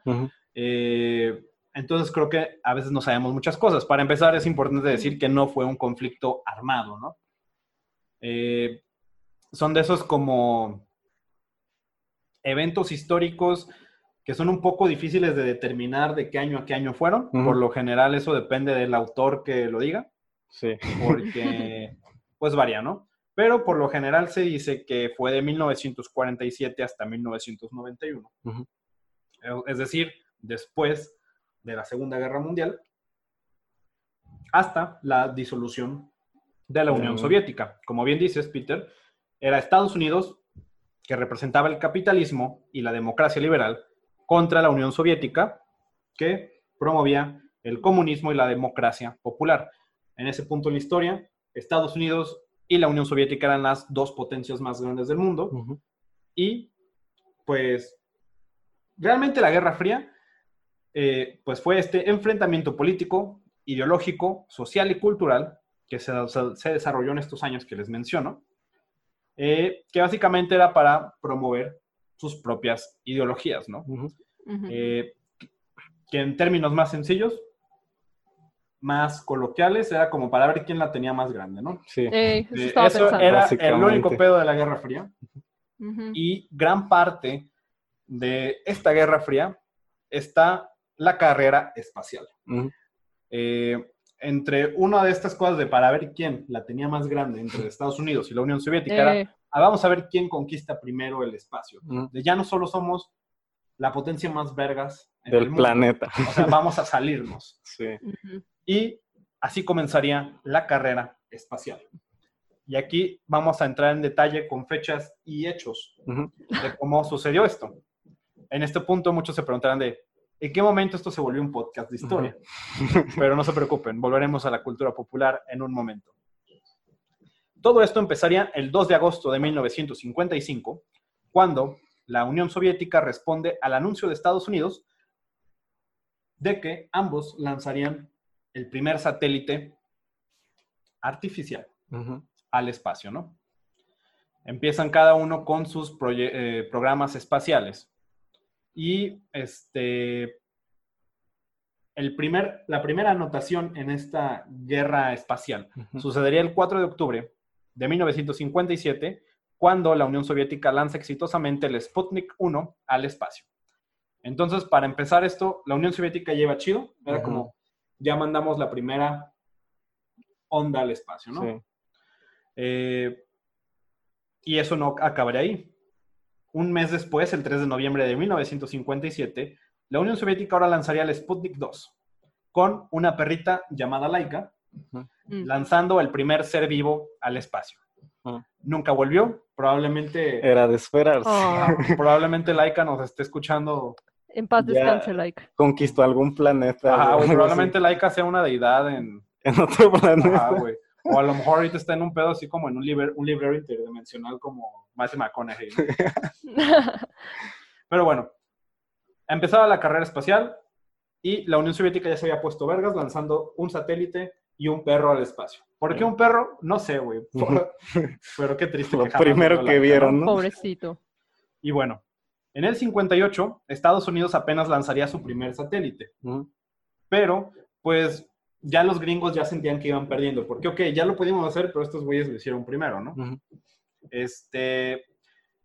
Eh, entonces creo que a veces no sabemos muchas cosas. Para empezar, es importante decir que no fue un conflicto armado, ¿no? Eh, son de esos como eventos históricos que son un poco difíciles de determinar de qué año a qué año fueron. Por lo general eso depende del autor que lo diga, Sí. porque *laughs* pues varía, ¿no? Pero por lo general se dice que fue de 1947 hasta 1991. Ujú. Es decir, después de la Segunda Guerra Mundial hasta la disolución de la Unión. Soviética. Como bien dices, Peter, era Estados Unidos que representaba el capitalismo y la democracia liberal contra la Unión Soviética que promovía el comunismo y la democracia popular. En ese punto en la historia, Estados Unidos y la Unión Soviética eran las dos potencias más grandes del mundo. Y pues realmente la Guerra Fría eh, pues fue este enfrentamiento político, ideológico, social y cultural que se desarrolló en estos años que les menciono, eh, que básicamente era para promover sus propias ideologías, ¿no? Eh, que en términos más sencillos, más coloquiales, era como para ver quién la tenía más grande, ¿no? Sí. Eso Eh, eso era el único pedo de la Guerra Fría. Y gran parte de esta Guerra Fría está la carrera espacial. Eh, entre una de estas cosas de para ver quién la tenía más grande entre Estados Unidos y la Unión Soviética era, ah, vamos a ver quién conquista primero el espacio. De ya no solo somos la potencia más vergas en Del el mundo, planeta. o sea, vamos a salirnos. *laughs* Sí. Y así comenzaría la carrera espacial. Y aquí vamos a entrar en detalle con fechas y hechos de cómo sucedió esto. En este punto muchos se preguntarán de, ¿en qué momento esto se volvió un podcast de historia? Pero no se preocupen, volveremos a la cultura popular en un momento. Todo esto empezaría el 2 de agosto de 1955, cuando la Unión Soviética responde al anuncio de Estados Unidos de que ambos lanzarían el primer satélite artificial al espacio, ¿no? Empiezan cada uno con sus eh, programas espaciales. Y este, el primer, la primera anotación en esta guerra espacial sucedería el 4 de octubre de 1957, cuando la Unión Soviética lanza exitosamente el Sputnik 1 al espacio. Entonces, para empezar esto, la Unión Soviética lleva chido, era como, ya mandamos la primera onda al espacio, ¿no? Sí. Eh, y eso no acabaría ahí. Un mes después, el 3 de noviembre de 1957, la Unión Soviética ahora lanzaría el Sputnik 2 con una perrita llamada Laika, Mm. lanzando el primer ser vivo al espacio. Nunca volvió, probablemente, Era de esperarse. Ah, probablemente Laika nos esté escuchando. en paz descanse, like. Conquistó algún planeta. Ajá, güey, probablemente Laika sea una deidad en, En otro planeta. Ajá, güey. O a lo mejor ahorita está en un pedo así como en un, liber- un librero interdimensional como Matthew McConaughey. ¿no? *laughs* Pero bueno, empezaba la carrera espacial y la Unión Soviética ya se había puesto vergas lanzando un satélite y un perro al espacio. ¿Por qué un perro? No sé, güey. *laughs* Pero qué triste. Lo que primero que vieron, ¿no? Pobrecito. Y bueno, en el 58, Estados Unidos apenas lanzaría su primer satélite. Ujú. Pero, pues, ya los gringos ya sentían que iban perdiendo. Porque, ok, ya lo pudimos hacer, pero estos güeyes lo hicieron primero, ¿no? Ujú. Este,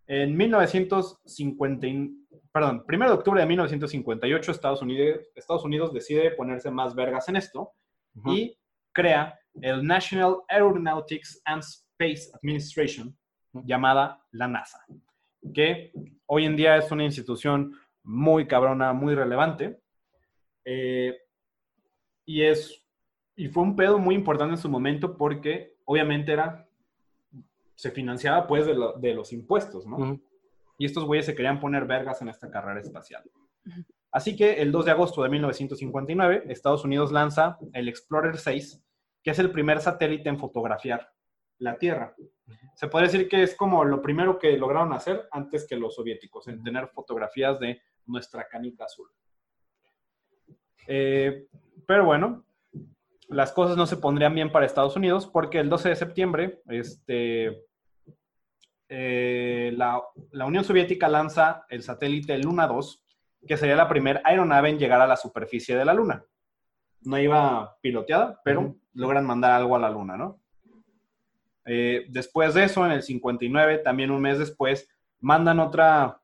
en 1950, y- perdón, 1 de octubre de 1958, Estados Unidos, Estados Unidos decide ponerse más vergas en esto Ujú. y crea el National Aeronautics and Space Administration, llamada la NASA, que hoy en día es una institución muy cabrona, muy relevante. eh, y es y fue un pedo muy importante en su momento porque obviamente era se financiaba pues de, lo- de los impuestos, ¿no? Ujú. Y estos güeyes se querían poner vergas en esta carrera espacial. Así que el 2 de agosto de 1959, Estados Unidos lanza el Explorer 6, que es el primer satélite en fotografiar la Tierra. Se puede decir que es como lo primero que lograron hacer antes que los soviéticos, en tener fotografías de nuestra canica azul. Eh, pero bueno, las cosas no se pondrían bien para Estados Unidos porque el 12 de septiembre, este, eh, la, la Unión Soviética lanza el satélite Luna 2, que sería la primera aeronave en llegar a la superficie de la Luna. No iba piloteada, pero logran mandar algo a la Luna, ¿no? Eh, después de eso, en el 59, también un mes después, mandan otra,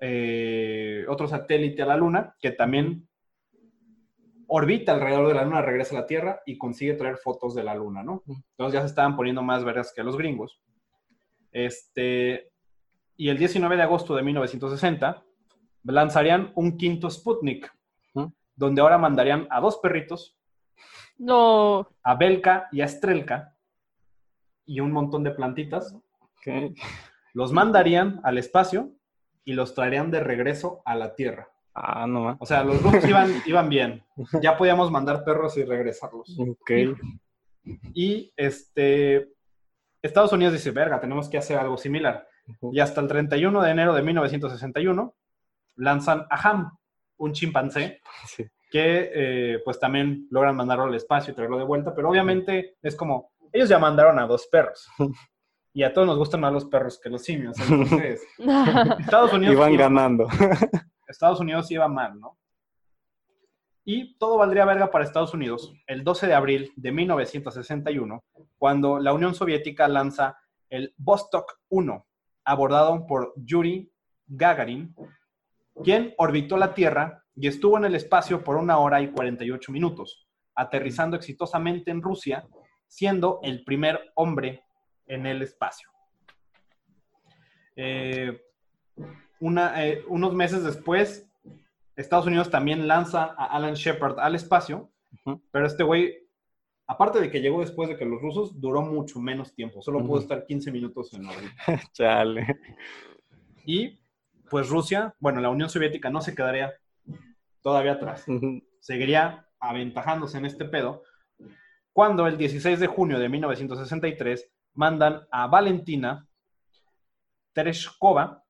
eh, otro satélite a la Luna, que también orbita alrededor de la Luna, regresa a la Tierra y consigue traer fotos de la Luna, ¿no? Entonces ya se estaban poniendo más verdes que los gringos. Este, y el 19 de agosto de 1960 lanzarían un quinto Sputnik, donde ahora mandarían a dos perritos, No, a Belka y a Strelka, y un montón de plantitas. Ok. Los mandarían al espacio y los traerían de regreso a la Tierra. Ah, no. ma. O sea, los grupos iban, iban bien. Ya podíamos mandar perros y regresarlos. Ok. Y este, Estados Unidos dice, verga, tenemos que hacer algo similar. Y hasta el 31 de enero de 1961 lanzan a Ham, un chimpancé, Sí. que eh, pues también logran mandarlo al espacio y traerlo de vuelta, pero obviamente es como, ellos ya mandaron a dos perros. y a todos nos gustan más los perros que los simios. *laughs* Entonces, *laughs* Estados Unidos Iban iba- ganando. Estados Unidos iba mal, ¿no? Y todo valdría verga para Estados Unidos el 12 de abril de 1961, cuando la Unión Soviética lanza el Vostok 1, abordado por Yuri Gagarin, quien orbitó la Tierra y estuvo en el espacio por una hora y 48 minutos, aterrizando exitosamente en Rusia, siendo el primer hombre en el espacio. Eh, una, eh, unos meses después, Estados Unidos también lanza a Alan Shepard al espacio, pero este güey, aparte de que llegó después de que los rusos, duró mucho menos tiempo, solo pudo estar 15 minutos en órbita. *laughs* Chale. Y pues Rusia, bueno, la Unión Soviética no se quedaría todavía atrás, seguiría aventajándose en este pedo, cuando el 16 de junio de 1963 mandan a Valentina Tereshkova,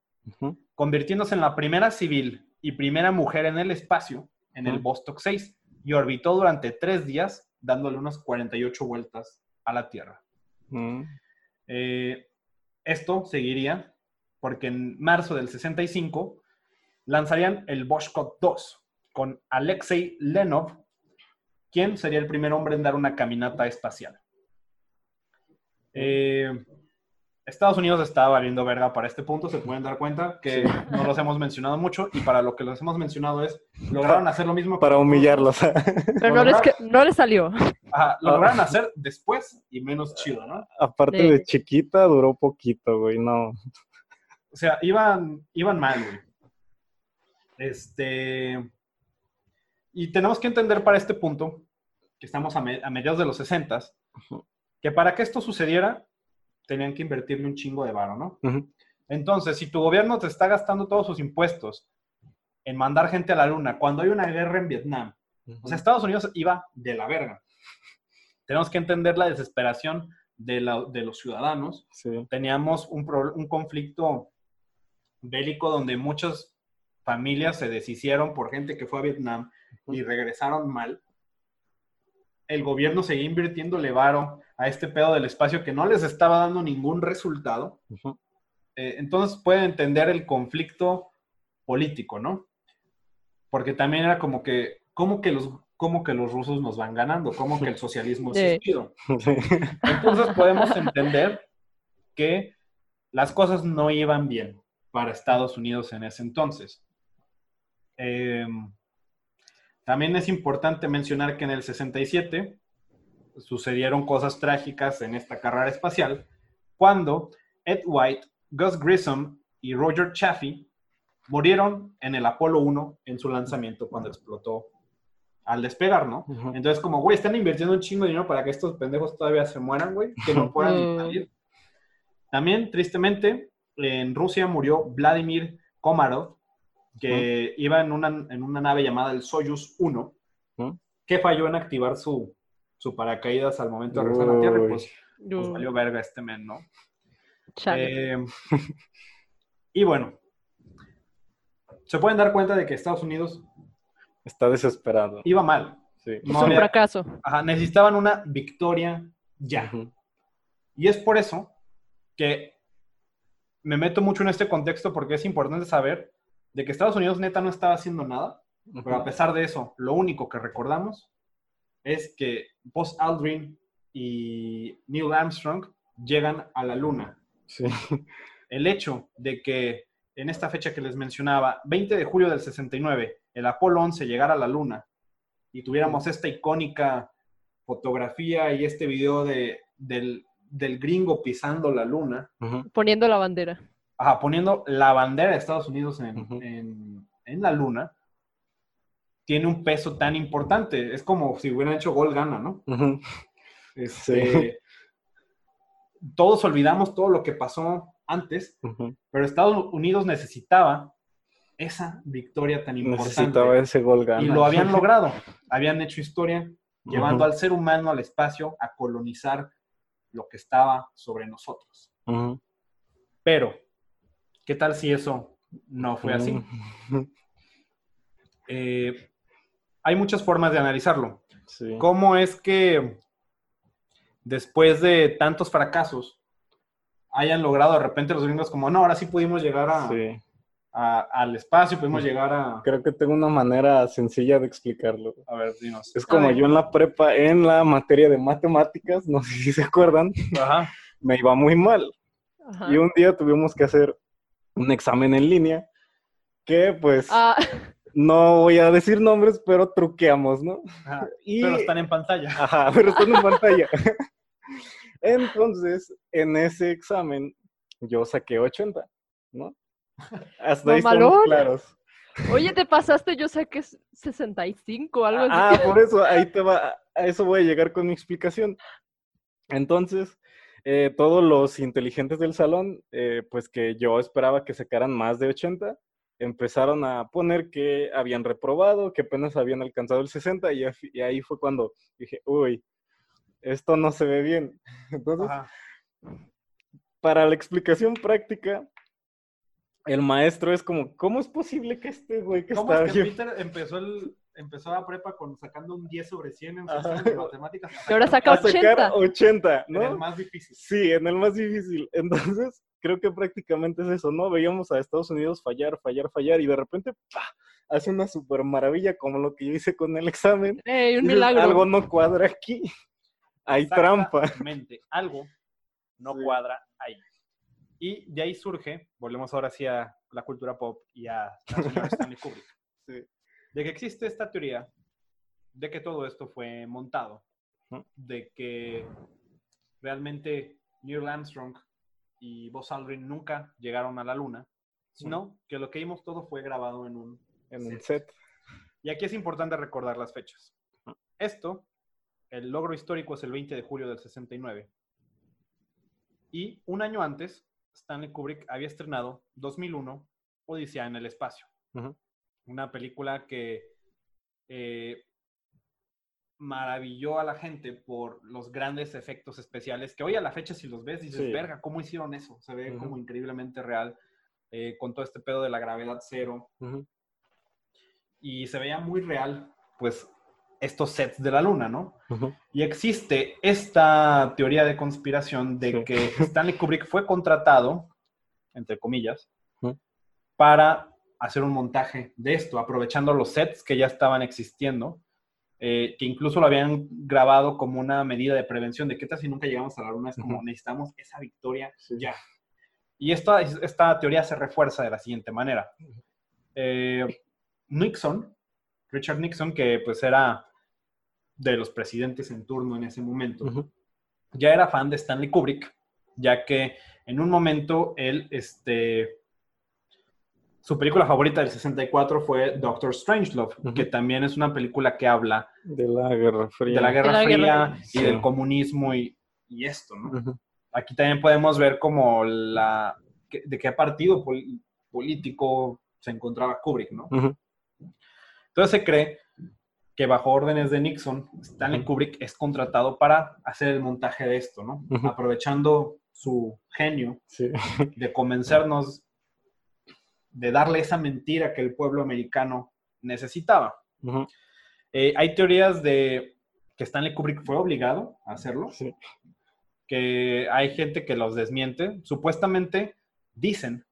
Convirtiéndose en la primera civil y primera mujer en el espacio en el. Vostok 6 y orbitó durante tres días dándole unas 48 vueltas a la Tierra. Eh, esto seguiría porque en marzo del 65 lanzarían el Voshkov 2 con Alexei Lenov, quien sería el primer hombre en dar una caminata espacial. Eh, Estados Unidos estaba valiendo verga para este punto, se pueden dar cuenta que Sí. no los hemos mencionado mucho y para lo que los hemos mencionado es, lograron hacer lo mismo. Para humillarlos. Pero *laughs* no les, que- no les salió. Ajá, lo lograron hacer después y menos chido, ¿no? Aparte Sí. de chiquita, duró poquito, güey. No. O sea, iban, iban mal, güey. Este. Y tenemos que entender para este punto, que estamos a, me- a mediados de los 60 Ujú. que para que esto sucediera, tenían que invertirle un chingo de varo, ¿no? Entonces, si tu gobierno te está gastando todos sus impuestos en mandar gente a la luna, cuando hay una guerra en Vietnam, o sea, Estados Unidos iba de la verga. Tenemos que entender la desesperación de, la- de los ciudadanos Sí. teníamos un, pro- un conflicto bélico donde muchas familias se deshicieron por gente que fue a Vietnam y regresaron mal. El gobierno seguía invirtiéndole varo a este pedo del espacio que no les estaba dando ningún resultado. Eh, entonces pueden entender el conflicto político, ¿no? Porque también era como que, ¿cómo que los, cómo que los rusos nos van ganando? ¿Cómo que el socialismo es Sí. Sí. Entonces podemos entender que las cosas no iban bien para Estados Unidos en ese entonces. Eh, también es importante mencionar que en el 67 sucedieron cosas trágicas en esta carrera espacial cuando Ed White, Gus Grissom y Roger Chaffee murieron en el Apolo 1 en su lanzamiento cuando explotó al despegar, ¿no? Entonces, como, güey, están invirtiendo un chingo de dinero para que estos pendejos todavía se mueran, güey, que no puedan salir. También, tristemente, en Rusia murió Vladimir Komarov, que iba en una, en una nave llamada el Soyuz 1, Ujú. que falló en activar su, su paracaídas al momento de regresar a la Tierra, y pues, pues valió verga este men, ¿no? Chale. Eh, y bueno, se pueden dar cuenta de que Estados Unidos Está desesperado. iba mal. Sí. no es un había- fracaso. Ajá, necesitaban una victoria ya. Ujú. Y es por eso que me meto mucho en este contexto porque es importante saber de que Estados Unidos neta no estaba haciendo nada, pero a pesar de eso, lo único que recordamos es que Buzz Aldrin y Neil Armstrong llegan a la Luna. Sí. El hecho de que en esta fecha que les mencionaba, 20 de julio del 69, el Apolo 11 llegara a la Luna y tuviéramos esta icónica fotografía y este video de, del, del gringo pisando la Luna. Poniendo la bandera. Ajá, poniendo la bandera de Estados Unidos en, en- en la luna, tiene un peso tan importante. Es como si hubieran hecho gol gana, ¿no? Este, Todos olvidamos todo lo que pasó antes, pero Estados Unidos necesitaba esa victoria tan importante. Necesitaba ese gol gana. Y lo habían *laughs* logrado. Habían hecho historia llevando al ser humano al espacio a colonizar lo que estaba sobre nosotros. Pero, ¿qué tal si eso no fue así? Ujú. Eh, hay muchas formas de analizarlo. Sí. ¿Cómo es que después de tantos fracasos hayan logrado de repente los gringos como, no, ahora sí pudimos llegar a, Sí. a- al espacio, pudimos llegar a... Creo que tengo una manera sencilla de explicarlo. A ver, dinos. Es como yo en la prepa, en la materia de matemáticas, *laughs* no sé si se acuerdan, Ajá. me iba muy mal. Ajá. Y un día tuvimos que hacer un examen en línea que pues Ah, no voy a decir nombres, pero truqueamos, ¿no? Ajá. *laughs* Y, Pero están en pantalla. Ajá, pero están en pantalla. *laughs* Entonces, en ese examen yo saqué 80, ¿no? Hasta ahí estamos claros. oye, te pasaste, yo sé que es 65, algo así. Ah, por eso, ahí te va, a eso voy a llegar con mi explicación. Entonces, eh, todos los inteligentes del salón, eh, pues que yo esperaba que sacaran más de 80, empezaron a poner que habían reprobado, que apenas habían alcanzado el 60, y, ahí fue cuando dije, uy, esto no se ve bien. *laughs* Entonces, Ajá. para la explicación práctica, el maestro es como, ¿cómo es posible que este güey que ¿Cómo está es que bien Peter empezó, el, empezó la prepa con sacando un 10 sobre 100 en de matemáticas? Y ahora saca a sacar 80. 80, En el ¿no? más difícil. Sí, en el más difícil. Entonces, creo que prácticamente es eso, ¿no? Veíamos a Estados Unidos fallar, fallar, fallar y de repente ¡pah! hace una super maravilla como lo que yo hice con el examen. Ey, un milagro. Algo no cuadra aquí. Hay trampa. Exactamente. Algo no Sí. cuadra ahí. Y de ahí surge, volvemos ahora sí a la cultura pop y a la señora Stanley Kubrick, Sí. De que existe esta teoría de que todo esto fue montado, de que realmente Neil Armstrong y Buzz Aldrin nunca llegaron a la luna, sino que lo que vimos todo fue grabado en un En un set. Y aquí es importante recordar las fechas. Esto, el logro histórico es el 20 de julio del 69. Y un año antes, Stanley Kubrick había estrenado 2001, Odisea en el espacio. Ujú. Una película que eh, maravilló a la gente por los grandes efectos especiales, que hoy a la fecha si los ves dices, Sí. verga, ¿cómo hicieron eso? Se ve como increíblemente real, eh, con todo este pedo de la gravedad cero y se veía muy real, pues, estos sets de la luna, ¿no? Y existe esta teoría de conspiración de Sí. que Stanley Kubrick fue contratado, entre comillas, para hacer un montaje de esto, aprovechando los sets que ya estaban existiendo, eh, que incluso lo habían grabado como una medida de prevención de qué tal si nunca llegamos a la luna, es como necesitamos esa victoria Sí. ya. Y esta, esta teoría se refuerza de la siguiente manera. Eh, Nixon, Richard Nixon, que pues era de los presidentes en turno en ese momento, ya era fan de Stanley Kubrick, ya que en un momento él, este, su película favorita del 64 fue Doctor Strangelove, que también es una película que habla De la Guerra Fría. de la Guerra la Fría Guerra- y Sí. del comunismo y, y esto. Aquí también podemos ver como la, de qué partido pol- político se encontraba Kubrick, ¿no? Entonces se cree que bajo órdenes de Nixon, Stanley. Kubrick es contratado para hacer el montaje de esto. Aprovechando su genio Sí. de convencernos, de darle esa mentira que el pueblo americano necesitaba. Eh, hay teorías de que Stanley Kubrick fue obligado a hacerlo, Sí. que hay gente que los desmiente. Supuestamente dicen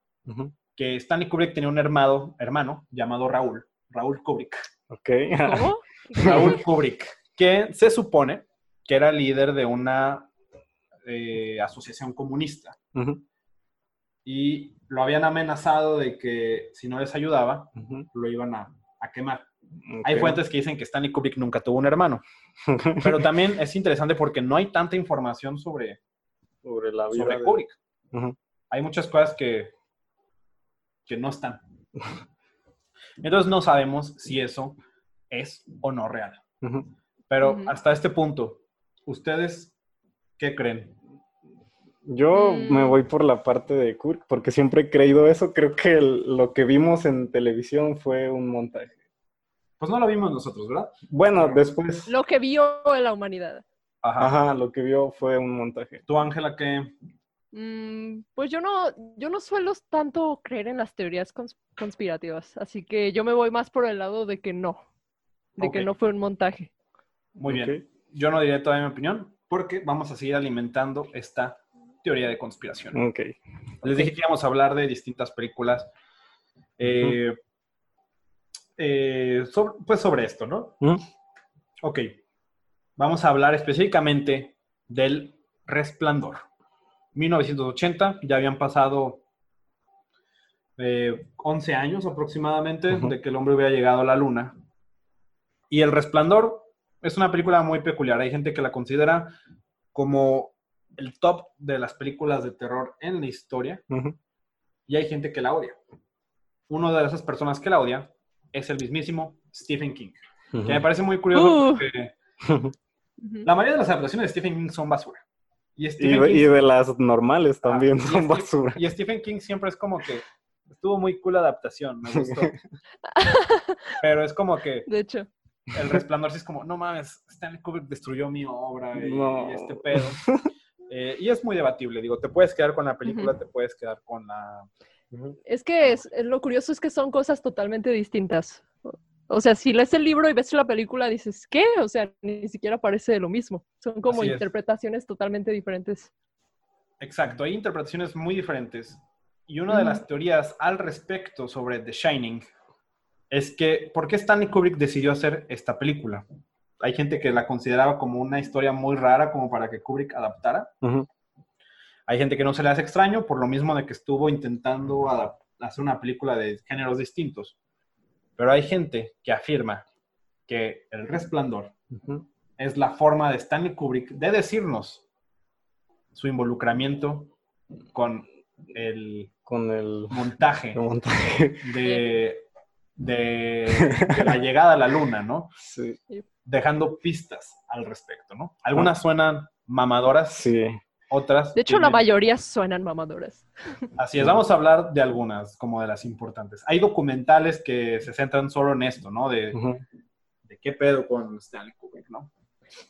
que Stanley Kubrick tenía un hermano, hermano llamado Raúl, Raúl Kubrick. Ok. ¿Cómo? *laughs* Raúl Kubrick, que se supone que era líder de una eh, asociación comunista. Y lo habían amenazado de que si no les ayudaba, lo iban a, a quemar. Hay fuentes que dicen que Stanley Kubrick nunca tuvo un hermano, *laughs* pero también es interesante porque no hay tanta información sobre, sobre la vida. sobre de- Kubrick. Hay muchas cosas que, que no están. Entonces no sabemos si eso es o no real. Pero hasta este punto, ¿ustedes qué creen? Yo Mm. me voy por la parte de Kurt, porque siempre he creído eso. Creo que el- lo que vimos en televisión fue un montaje. Pues no lo vimos nosotros, ¿verdad? Bueno, después, Lo que vio en la humanidad. Ajá. ajá, lo que vio fue un montaje. ¿Tú, Ángela, qué? Mm, pues yo no, yo no suelo tanto creer en las teorías cons- conspirativas, así que yo me voy más por el lado de que no, de que no fue un montaje. Muy bien. Yo no diré todavía mi opinión porque vamos a seguir alimentando esta teoría de conspiración. Ok. Les dije que íbamos a hablar de distintas películas. eh, eh, sobre- pues sobre esto, ¿no? Ujú. Ok. Vamos a hablar específicamente del Resplandor. 1980, ya habían pasado eh, 11 años aproximadamente de que el hombre hubiera llegado a la luna. Y El Resplandor es una película muy peculiar. Hay gente que la considera como el top de las películas de terror en la historia Ujú. y hay gente que la odia. Una de esas personas que la odia es el mismísimo Stephen King, que me parece muy curioso Uh. porque Ujú. la mayoría de las adaptaciones de Stephen King son basura. Y Y, King, y de las normales ah, también y son Steve- basura. y Stephen King siempre es como que estuvo muy cool la adaptación, me gustó. *laughs* Pero es como que De hecho. el resplandor sí es como, no mames, Stanley Kubrick destruyó mi obra y, No. y este pedo. *laughs* Eh, y es muy debatible, digo, te puedes quedar con la película, te puedes quedar con la... Es que es, lo curioso es que son cosas totalmente distintas. O sea, si lees el libro y ves la película, dices, ¿qué? O sea, ni siquiera parece lo mismo. Son como Así es. interpretaciones totalmente diferentes. Exacto, hay interpretaciones muy diferentes. Y una de las teorías al respecto sobre The Shining es que, ¿por qué Stanley Kubrick decidió hacer esta película? Hay gente que la consideraba como una historia muy rara como para que Kubrick adaptara. Hay gente que no se le hace extraño por lo mismo de que estuvo intentando hacer una película de géneros distintos. Pero hay gente que afirma que El Resplandor es la forma de Stanley Kubrick de decirnos su involucramiento con el Con el montaje *laughs* el montaje. de, de- *laughs* de la llegada a la luna, ¿no? Sí. Dejando pistas al respecto, ¿no? Algunas suenan mamadoras, Sí. otras... De hecho, la mayoría suenan mamadoras. Así es, vamos a hablar de algunas, como de las importantes. Hay documentales que se centran solo en esto, ¿no? De, qué pedo con Stanley Kubrick, ¿no?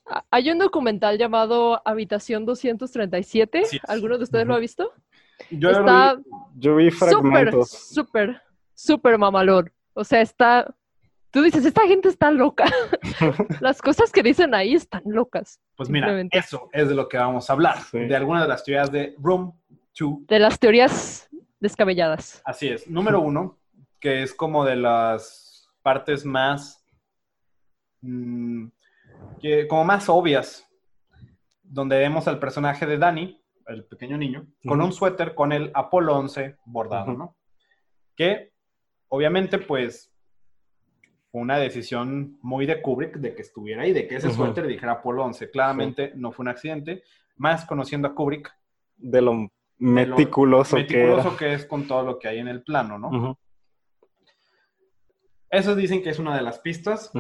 Ah, Hay un documental llamado Habitación 237. Así es. ¿Alguno de ustedes lo ha visto? Yo Está Yo vi súper, fragmentos. súper, súper mamalón. O sea, está... Tú dices, esta gente está loca. *laughs* Las cosas que dicen ahí están locas. Pues mira, eso es de lo que vamos a hablar, Sí. de algunas de las teorías de Room 2. De las teorías descabelladas. Así es. Número uno, que es como de las partes más, mm, que, como más obvias, donde vemos al personaje de Danny, el pequeño niño, con un suéter con el Apolo 11 bordado. ¿no? Que obviamente pues fue una decisión muy de Kubrick de que estuviera ahí, de que ese suéter dijera Apolo 11. Claramente no fue un accidente, más conociendo a Kubrick, De lo meticuloso, meticuloso que es con todo lo que hay en el plano, ¿no? que Eso dicen que es una de las pistas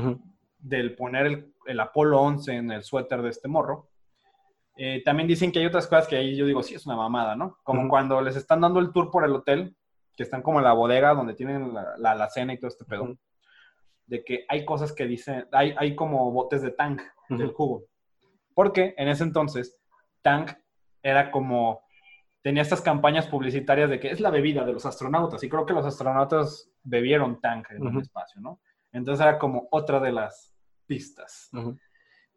del poner el, el Apolo 11 en el suéter de este morro. Eh, también dicen que hay otras cosas que ahí yo digo, sí, es una mamada, ¿no? Como cuando les están dando el tour por el hotel, que están como en la bodega donde tienen la, la alacena y todo este pedo, de que hay cosas que dicen, hay, hay como botes de Tang del jugo. Porque en ese entonces, Tang era como, tenía estas campañas publicitarias de que es la bebida de los astronautas, y creo que los astronautas bebieron Tang en el espacio, ¿no? Entonces era como otra de las pistas.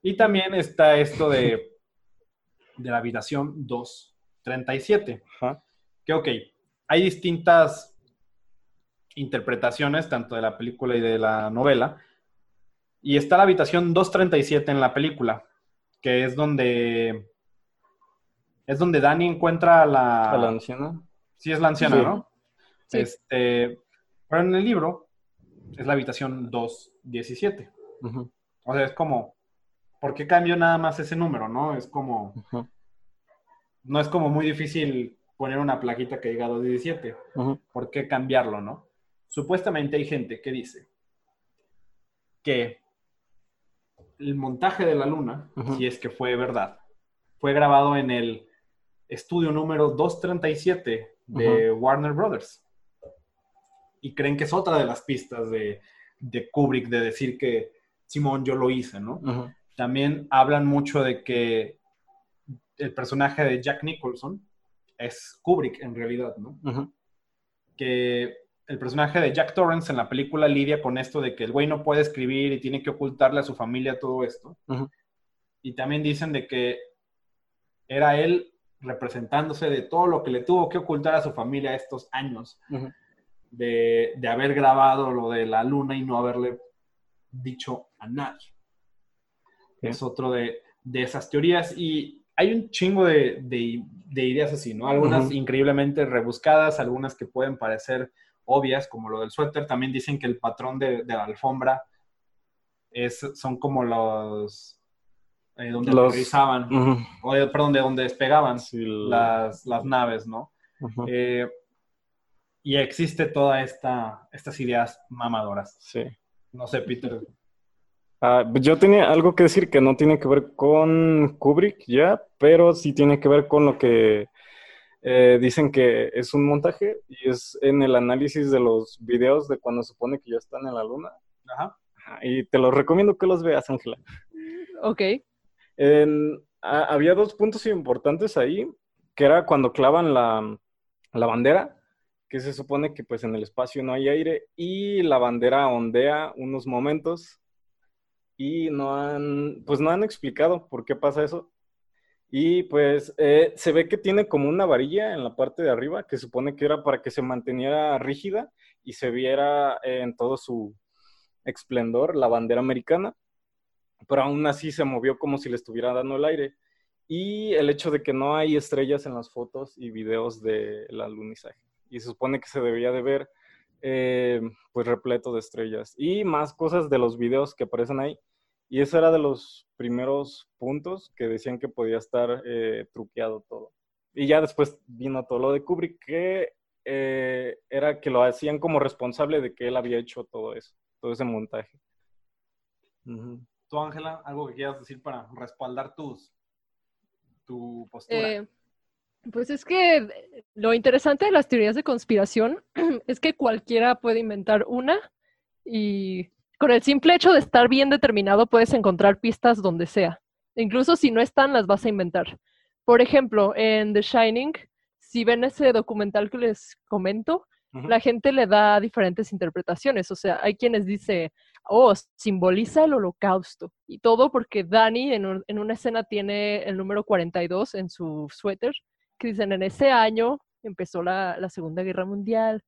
Y también está esto de, *laughs* de la habitación 237, Ajá. que ok, hay distintas interpretaciones, tanto de la película y de la novela, y está la habitación 237 en la película, que es donde es donde Dani encuentra a la... A la anciana. Sí, es la anciana, Sí. ¿no? Sí. Este, pero en el libro es la habitación 217. Ujú, O sea, es como, ¿por qué cambió nada más ese número, no? Es como, no es como muy difícil poner una plaquita que diga 217. ujú. ¿Por qué cambiarlo, no? Supuestamente hay gente que dice que el montaje de la luna, si es que fue verdad, fue grabado en el estudio número 237 de Warner Brothers. Y creen que es otra de las pistas de, de Kubrick de decir que Simón yo lo hice, ¿no? También hablan mucho de que el personaje de Jack Nicholson es Kubrick en realidad, ¿no? Que el personaje de Jack Torrance en la película lidia con esto de que el güey no puede escribir y tiene que ocultarle a su familia todo esto. Y también dicen de que era él representándose de todo lo que le tuvo que ocultar a su familia estos años de, de haber grabado lo de la luna y no haberle dicho a nadie. Es otro de, de esas teorías y hay un chingo de, de- de ideas así, ¿no? Algunas increíblemente rebuscadas, algunas que pueden parecer obvias, como lo del suéter. También dicen que el patrón de, de la alfombra es, son como los... eh, donde Los- aterrizaban, o, eh, perdón, de donde despegaban Sí, el- las, las naves, ¿no? Eh, y existe toda esta, estas ideas mamadoras. Sí. No sé, Peter. Ah, pues yo tenía algo que decir que no tiene que ver con Kubrick ya, pero sí tiene que ver con lo que eh, dicen que es un montaje y es en el análisis de los videos de cuando supone que ya están en la luna. Ajá. Y te los recomiendo que los veas, Ángela. Ok. En- había dos puntos importantes ahí, que era cuando clavan la, la bandera, que se supone que pues en el espacio no hay aire y la bandera ondea unos momentos y no han, pues no han explicado por qué pasa eso. Y pues eh, se ve que tiene como una varilla en la parte de arriba que supone que era para que se manteniera rígida y se viera eh, en todo su esplendor la bandera americana pero aún así se movió como si le estuviera dando el aire. Y el hecho de que no hay estrellas en las fotos y videos del alunizaje. Y se supone que se debía de ver eh, pues repleto de estrellas. Y más cosas de los videos que aparecen ahí. Y eso era de los primeros puntos que decían que podía estar eh, truqueado todo. Y ya después vino todo lo de Kubrick, que eh, era que lo hacían como responsable de que él había hecho todo eso, todo ese montaje. Tú, Ángela, algo que quieras decir para respaldar tus, tu postura. Eh, pues es que lo interesante de las teorías de conspiración *clears throat* es que cualquiera puede inventar una y con el simple hecho de estar bien determinado puedes encontrar pistas donde sea. Incluso si no están, las vas a inventar. Por ejemplo, en The Shining, si ven ese documental que les comento, la gente le da diferentes interpretaciones. O sea, hay quienes dicen, oh, simboliza el holocausto. Y todo porque Danny en, un- en una escena tiene el número 42 en su suéter, que dicen, en ese año empezó la, la Segunda Guerra Mundial.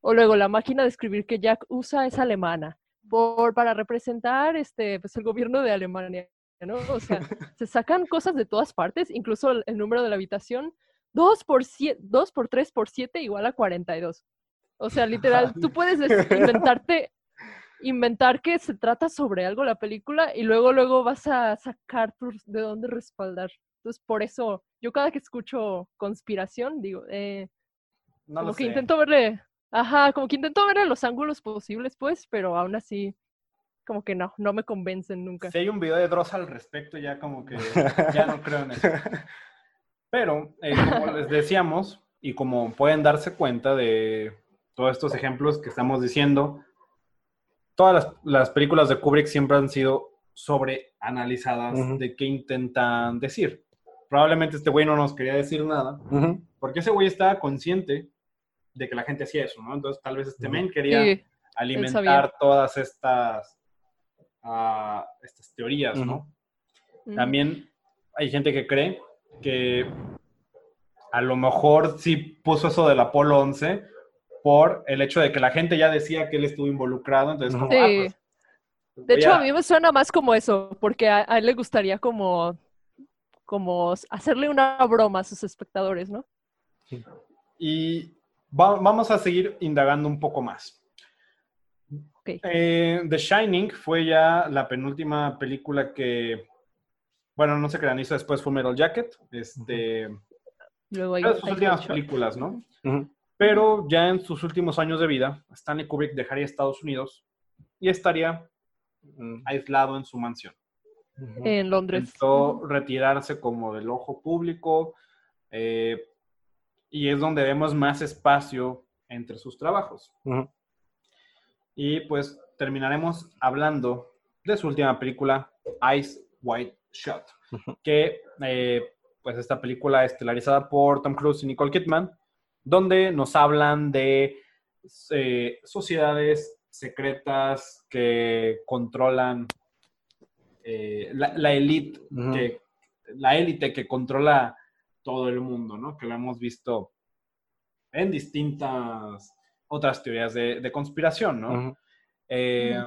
O luego la máquina de escribir que Jack usa es alemana, por, para representar este, pues, el gobierno de Alemania. ¿no? O sea, *laughs* se sacan cosas de todas partes, incluso el, el número de la habitación. 2 por, 7, 2 por 3 por 7 igual a 42. O sea, literal, tú puedes *laughs* des- inventarte, inventar que se trata sobre algo la película y luego, luego vas a sacar de dónde respaldar. Entonces, por eso, yo cada que escucho conspiración, digo, eh, no como lo que sé. intento verle, ajá, como que intento verle los ángulos posibles, pues, pero aún así, como que no, no me convencen nunca. Si hay un video de Dross al respecto, ya como que *laughs* ya no creo en eso. Pero, eh, como les decíamos, y como pueden darse cuenta de todos estos ejemplos que estamos diciendo, todas las, las películas de Kubrick siempre han sido sobreanalizadas Ujú. de qué intentan decir. Probablemente este güey no nos quería decir nada, porque ese güey estaba consciente de que la gente hacía eso, ¿no? Entonces tal vez este Ujú. men quería Sí, alimentar todas estas, ah, estas teorías, ¿no? También hay gente que cree que a lo mejor sí puso eso del Apolo 11 por el hecho de que la gente ya decía que él estuvo involucrado, entonces como, Sí. ah, pues, De hecho, a- a mí me suena más como eso, porque a, a él le gustaría como, como hacerle una broma a sus espectadores, ¿no? Y va- vamos a seguir indagando un poco más. Ok. Eh, The Shining fue ya la penúltima película que, bueno, no sé qué hizo después Full Metal Jacket, este, Luego hay, sus hay últimas películas, ¿no? Pero ya en sus últimos años de vida, Stanley Kubrick dejaría Estados Unidos y estaría mm, aislado en su mansión. En Londres. Intentó retirarse como del ojo público eh, y es donde vemos más espacio entre sus trabajos. Y pues terminaremos hablando de su última película, Ice White Shot, que eh, pues esta película estelarizada por Tom Cruise y Nicole Kidman, donde nos hablan de eh, sociedades secretas que controlan eh, la, Ujú. que la élite que controla todo el mundo, ¿no? Que lo hemos visto en distintas otras teorías de, conspiración, ¿no? Eh,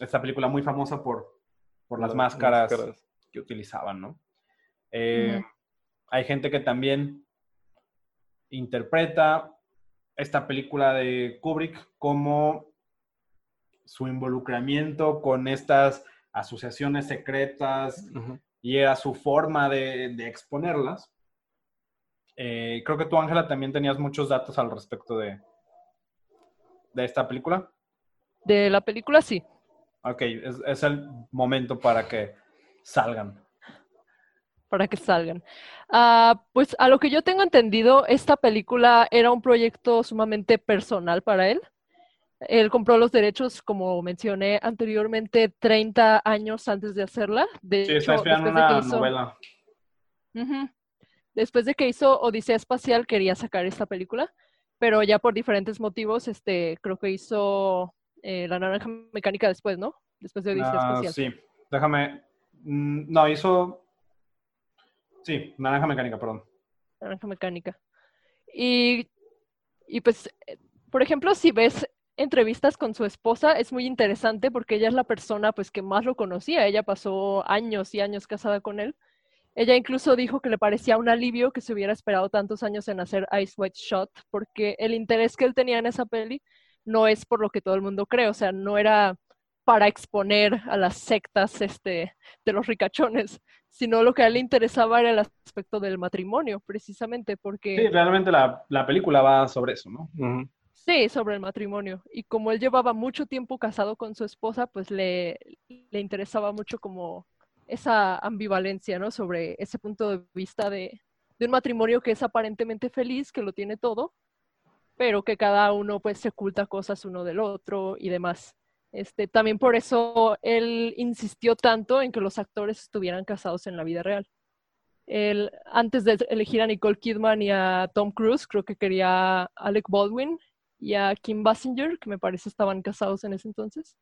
esta película muy famosa por, por las, máscaras, que utilizaban, ¿no? Eh, hay gente que también interpreta esta película de Kubrick como su involucramiento con estas asociaciones secretas y era su forma de, exponerlas. Eh, creo que tú, Ángela, también tenías muchos datos al respecto de, de esta película. De la película, sí. Ok, es, el momento para que salgan. Para que salgan. Ah, pues a lo que yo tengo entendido, esta película era un proyecto sumamente personal para él. Él compró los derechos, como mencioné anteriormente, 30 años antes de hacerla. De sí, está esperando una novela. Después de que hizo Odisea Espacial, quería sacar esta película, pero ya por diferentes motivos, este, creo que hizo eh, La Naranja Mecánica después, ¿no? Después de Odisea ah, Espacial. Sí, déjame. Mm, no, hizo. Sí, Naranja Mecánica, perdón. Naranja Mecánica. Y, y pues, eh, por ejemplo, si ves entrevistas con su esposa es muy interesante porque ella es la persona pues que más lo conocía. Ella pasó años y años casada con él. Ella incluso dijo que le parecía un alivio que se hubiera esperado tantos años en hacer Ice White Shot porque el interés que él tenía en esa peli no es por lo que todo el mundo cree, o sea, no era para exponer a las sectas este, de los ricachones, sino lo que a él le interesaba era el aspecto del matrimonio, precisamente porque... Sí, realmente la, la película va sobre eso, ¿no? Sí, sobre el matrimonio. Y como él llevaba mucho tiempo casado con su esposa, pues le, le interesaba mucho como esa ambivalencia, ¿no? Sobre ese punto de vista de, de, un matrimonio que es aparentemente feliz, que lo tiene todo, pero que cada uno pues se oculta cosas uno del otro y demás. Este, también por eso él insistió tanto en que los actores estuvieran casados en la vida real. Él, antes de elegir a Nicole Kidman y a Tom Cruise, creo que quería a Alec Baldwin y a Kim Basinger, que me parece estaban casados en ese entonces.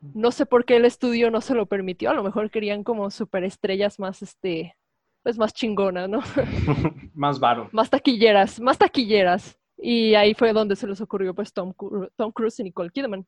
No sé por qué el estudio no se lo permitió, a lo mejor querían como superestrellas más, este, pues más chingonas, ¿no? *laughs* más varo. Más taquilleras, más taquilleras. Y ahí fue donde se les ocurrió pues Tom, Tom Cruise y Nicole Kidman.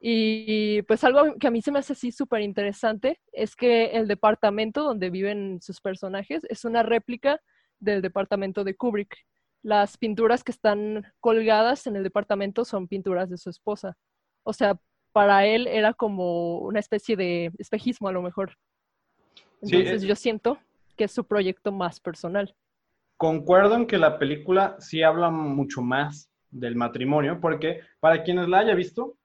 Y pues algo que a mí se me hace así súper interesante es que el departamento donde viven sus personajes es una réplica del departamento de Kubrick las pinturas que están colgadas en el departamento son pinturas de su esposa. O sea, para él era como una especie de espejismo a lo mejor. Entonces eh, yo siento que es su proyecto más personal. Concuerdo en que la película sí habla mucho más del matrimonio, porque para quienes la haya visto,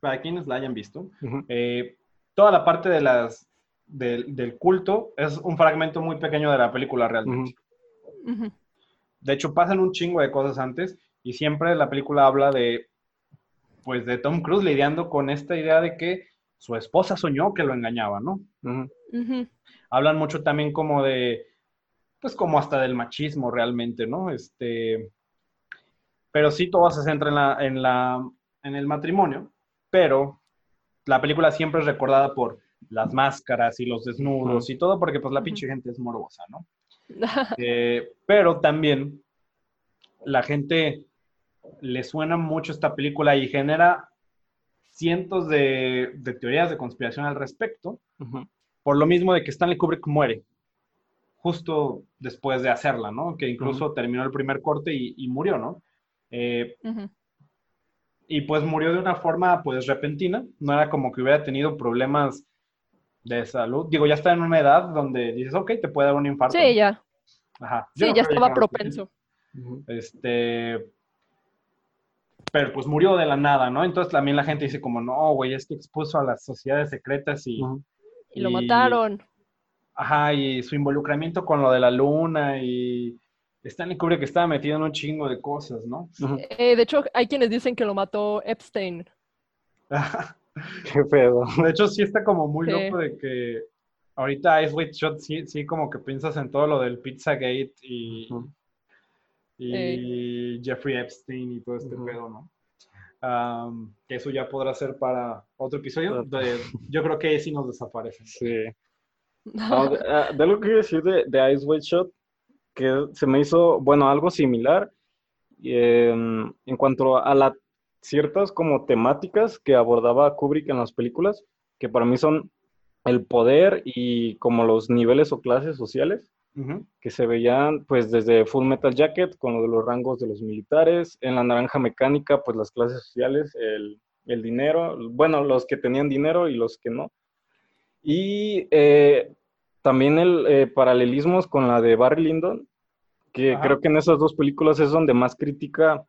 para quienes la hayan visto, eh, toda la parte de las, del culto es un fragmento muy pequeño de la película realmente. De hecho, pasan un chingo de cosas antes y siempre la película habla de, pues, de Tom Cruise lidiando con esta idea de que su esposa soñó que lo engañaba, ¿no? Hablan mucho también como de, pues, como hasta del machismo realmente, ¿no? Este, pero sí todo se centra en, la, en, la, en el matrimonio, pero la película siempre es recordada por las máscaras y los desnudos y todo, porque pues la pinche gente es morbosa, ¿no? *laughs* Eh, pero también la gente le suena mucho esta película y genera cientos de, teorías de conspiración al respecto, por lo mismo de que Stanley Kubrick muere justo después de hacerla, ¿no? Que incluso terminó el primer corte y, murió, ¿no? Eh, y pues murió de una forma pues repentina, no era como que hubiera tenido problemas de salud. Digo, ya está en una edad donde dices, ok, te puede dar un infarto. Sí, ya. Ajá. sí, ya estaba propenso. Este. Pero pues murió de la nada, ¿no? Entonces también la gente dice como, no, güey, es que expuso a las sociedades secretas y... Y lo mataron. Ajá, y su involucramiento con lo de la luna y... Stanley Kubrick estaba metido en un chingo de cosas, ¿no? Eh, de hecho, hay quienes dicen que lo mató Epstein. *laughs* *laughs* Qué pedo. De hecho, sí está como muy loco de que ahorita Ice White Shot sí, sí como que piensas en todo lo del Pizzagate y, y Jeffrey Epstein y todo este pedo, ¿no? que eso ya podrá ser para otro episodio. yo creo que sí nos desaparece. Sí. *laughs* Ah, de, lo que quiero decir de, de Ice White Shot que se me hizo, bueno, algo similar em, en cuanto a las ciertas como temáticas que abordaba Kubrick en las películas, que para mí son el poder y como los niveles o clases sociales que se veían pues desde Full Metal Jacket con lo de los rangos de los militares, en la naranja mecánica pues las clases sociales, el, el dinero, bueno, los que tenían dinero y los que no. Y eh, también el eh, paralelismos con la de Barry Lyndon, que creo que en esas dos películas es donde más critica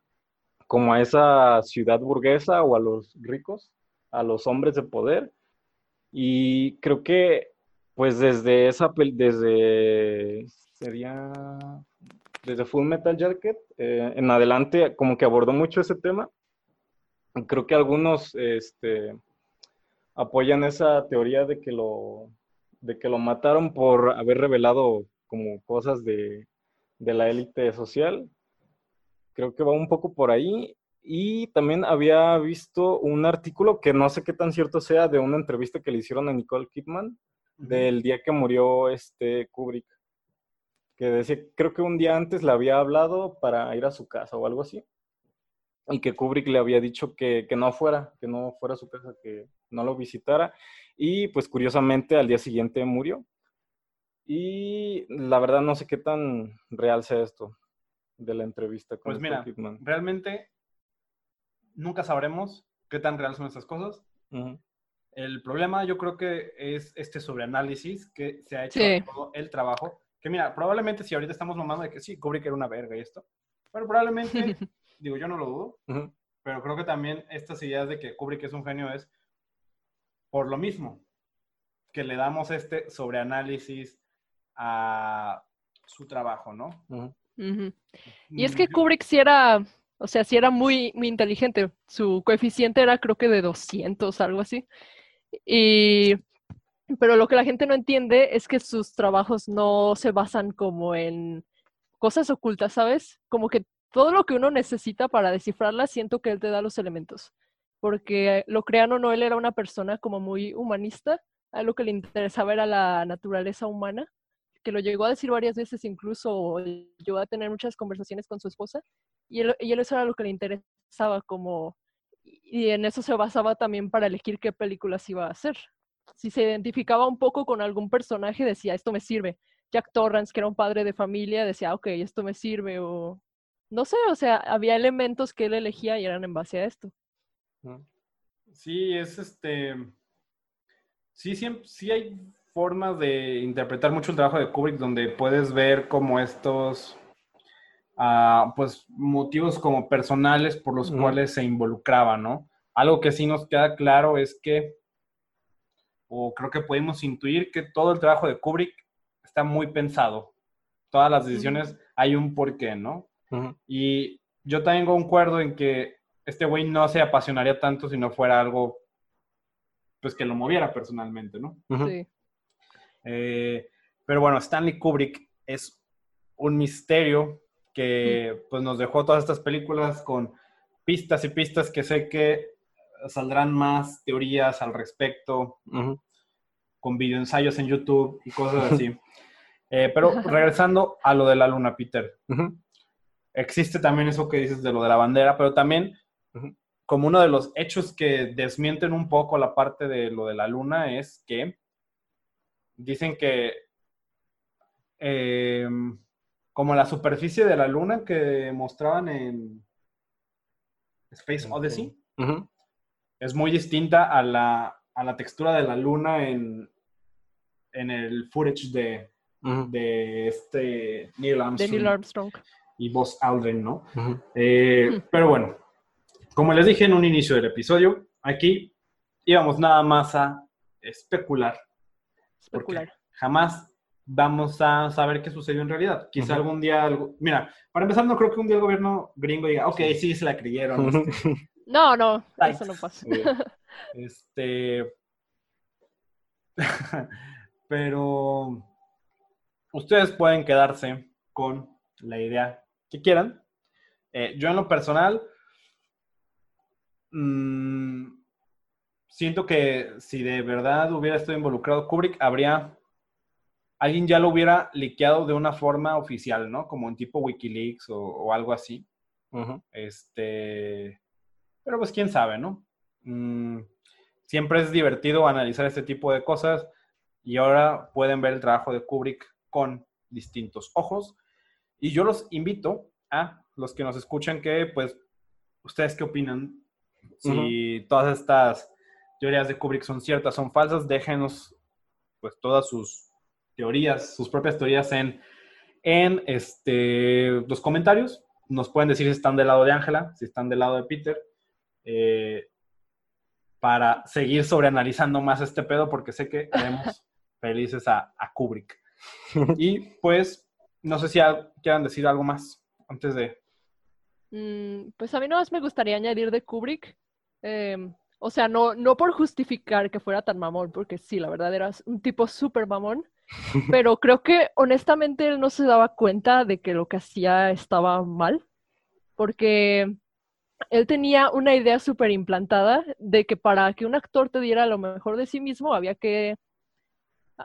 como a esa ciudad burguesa o a los ricos, a los hombres de poder. Y creo que pues desde esa, desde, sería, desde Full Metal Jacket eh, en adelante como que abordó mucho ese tema. Creo que algunos, este, apoyan esa teoría de que lo, de que lo mataron por haber revelado como cosas de, de la élite social. Creo que va un poco por ahí. Y también había visto un artículo que no sé qué tan cierto sea de una entrevista que le hicieron a Nicole Kidman del día que murió este Kubrick. Que decía, creo que un día antes le había hablado para ir a su casa o algo así y que Kubrick le había dicho que, no fuera, que no fuera a su casa, que no lo visitara. Y pues curiosamente al día siguiente murió. Y la verdad no sé qué tan real sea esto de la entrevista con Pues mira, realmente nunca sabremos qué tan real son esas cosas. El problema yo creo que es este sobreanálisis que se ha hecho todo el trabajo. Que mira, probablemente si ahorita estamos mamando de que sí, Kubrick era una verga y esto, pero probablemente *laughs* digo, yo no lo dudo, pero creo que también estas ideas de que Kubrick es un genio es por lo mismo, que le damos este sobreanálisis a su trabajo, ¿no? Y es que Kubrick sí era, o sea, sí era muy, muy inteligente. Su coeficiente era creo que de 200, algo así. Y, pero lo que la gente no entiende es que sus trabajos no se basan como en cosas ocultas, ¿sabes? Como que todo lo que uno necesita para descifrarla, siento que él te da los elementos. Porque lo crean o no, él era una persona como muy humanista. A lo que le interesaba era la naturaleza humana, que lo llegó a decir varias veces, incluso llegó a tener muchas conversaciones con su esposa. Y él, y él eso era lo que le interesaba, como. Y en eso se basaba también para elegir qué películas iba a hacer. Si se identificaba un poco con algún personaje, decía, esto me sirve. Jack Torrance, que era un padre de familia, decía, ok, esto me sirve, o no sé, o sea, había elementos que él elegía y eran en base a esto. Sí, es este. Sí, sí, hay formas de interpretar mucho el trabajo de Kubrick donde puedes ver como estos. Ah, pues motivos como personales por los cuales se involucraba, ¿no? Algo que sí nos queda claro es que, o creo que podemos intuir que todo el trabajo de Kubrick está muy pensado. Todas las decisiones hay un porqué, ¿no? Y yo también concuerdo en que este güey no se apasionaría tanto si no fuera algo pues que lo moviera personalmente, ¿no? Sí. Eh, pero bueno, Stanley Kubrick es un misterio que pues nos dejó todas estas películas con pistas y pistas que sé que saldrán más teorías al respecto, con videoensayos en YouTube y cosas así. *laughs* Eh, pero *laughs* regresando a lo de la luna, Peter. Existe también eso que dices de lo de la bandera, pero también como uno de los hechos que desmienten un poco la parte de lo de la luna es que dicen que em, como la superficie de la luna que mostraban en Space Odyssey es muy distinta a la, a la, textura de la luna en, en el footage de, de este Neil Armstrong. De Neil Armstrong y Buzz Aldrin, ¿no? Eh, pero bueno, como les dije en un inicio del episodio, aquí íbamos nada más a especular. Especular. Jamás vamos a saber qué sucedió en realidad. Quizá algún día, algo... mira, para empezar, no creo que un día el gobierno gringo diga, ok, sí, se la creyeron. *laughs* No, no, eso no pasa. Este. *laughs* Pero ustedes pueden quedarse con la idea que quieran. Eh, yo en lo personal, mm, siento que si de verdad hubiera estado involucrado Kubrick, habría alguien ya lo hubiera liqueado de una forma oficial, ¿no? Como en tipo Wikileaks o, o algo así. Este, pero pues quién sabe, ¿no? Mm, siempre es divertido analizar este tipo de cosas y ahora pueden ver el trabajo de Kubrick con distintos ojos. Y yo los invito a los que nos escuchan que, pues, ustedes qué opinan si todas estas teorías de Kubrick son ciertas, son falsas, déjenos pues todas sus teorías, sus propias teorías en, en este, los comentarios. Nos pueden decir si están del lado de Ángela, si están del lado de Peter, eh, para seguir sobreanalizando más este pedo, porque sé que haremos *laughs* felices a, a Kubrick. Y pues, no sé si quieran decir algo más antes de... Mm, pues a mí nomás me gustaría añadir de Kubrick. em, o sea, no, no por justificar que fuera tan mamón, porque sí, la verdad era un tipo súper mamón, *laughs* pero creo que honestamente él no se daba cuenta de que lo que hacía estaba mal, porque él tenía una idea súper implantada de que para que un actor te diera lo mejor de sí mismo había que,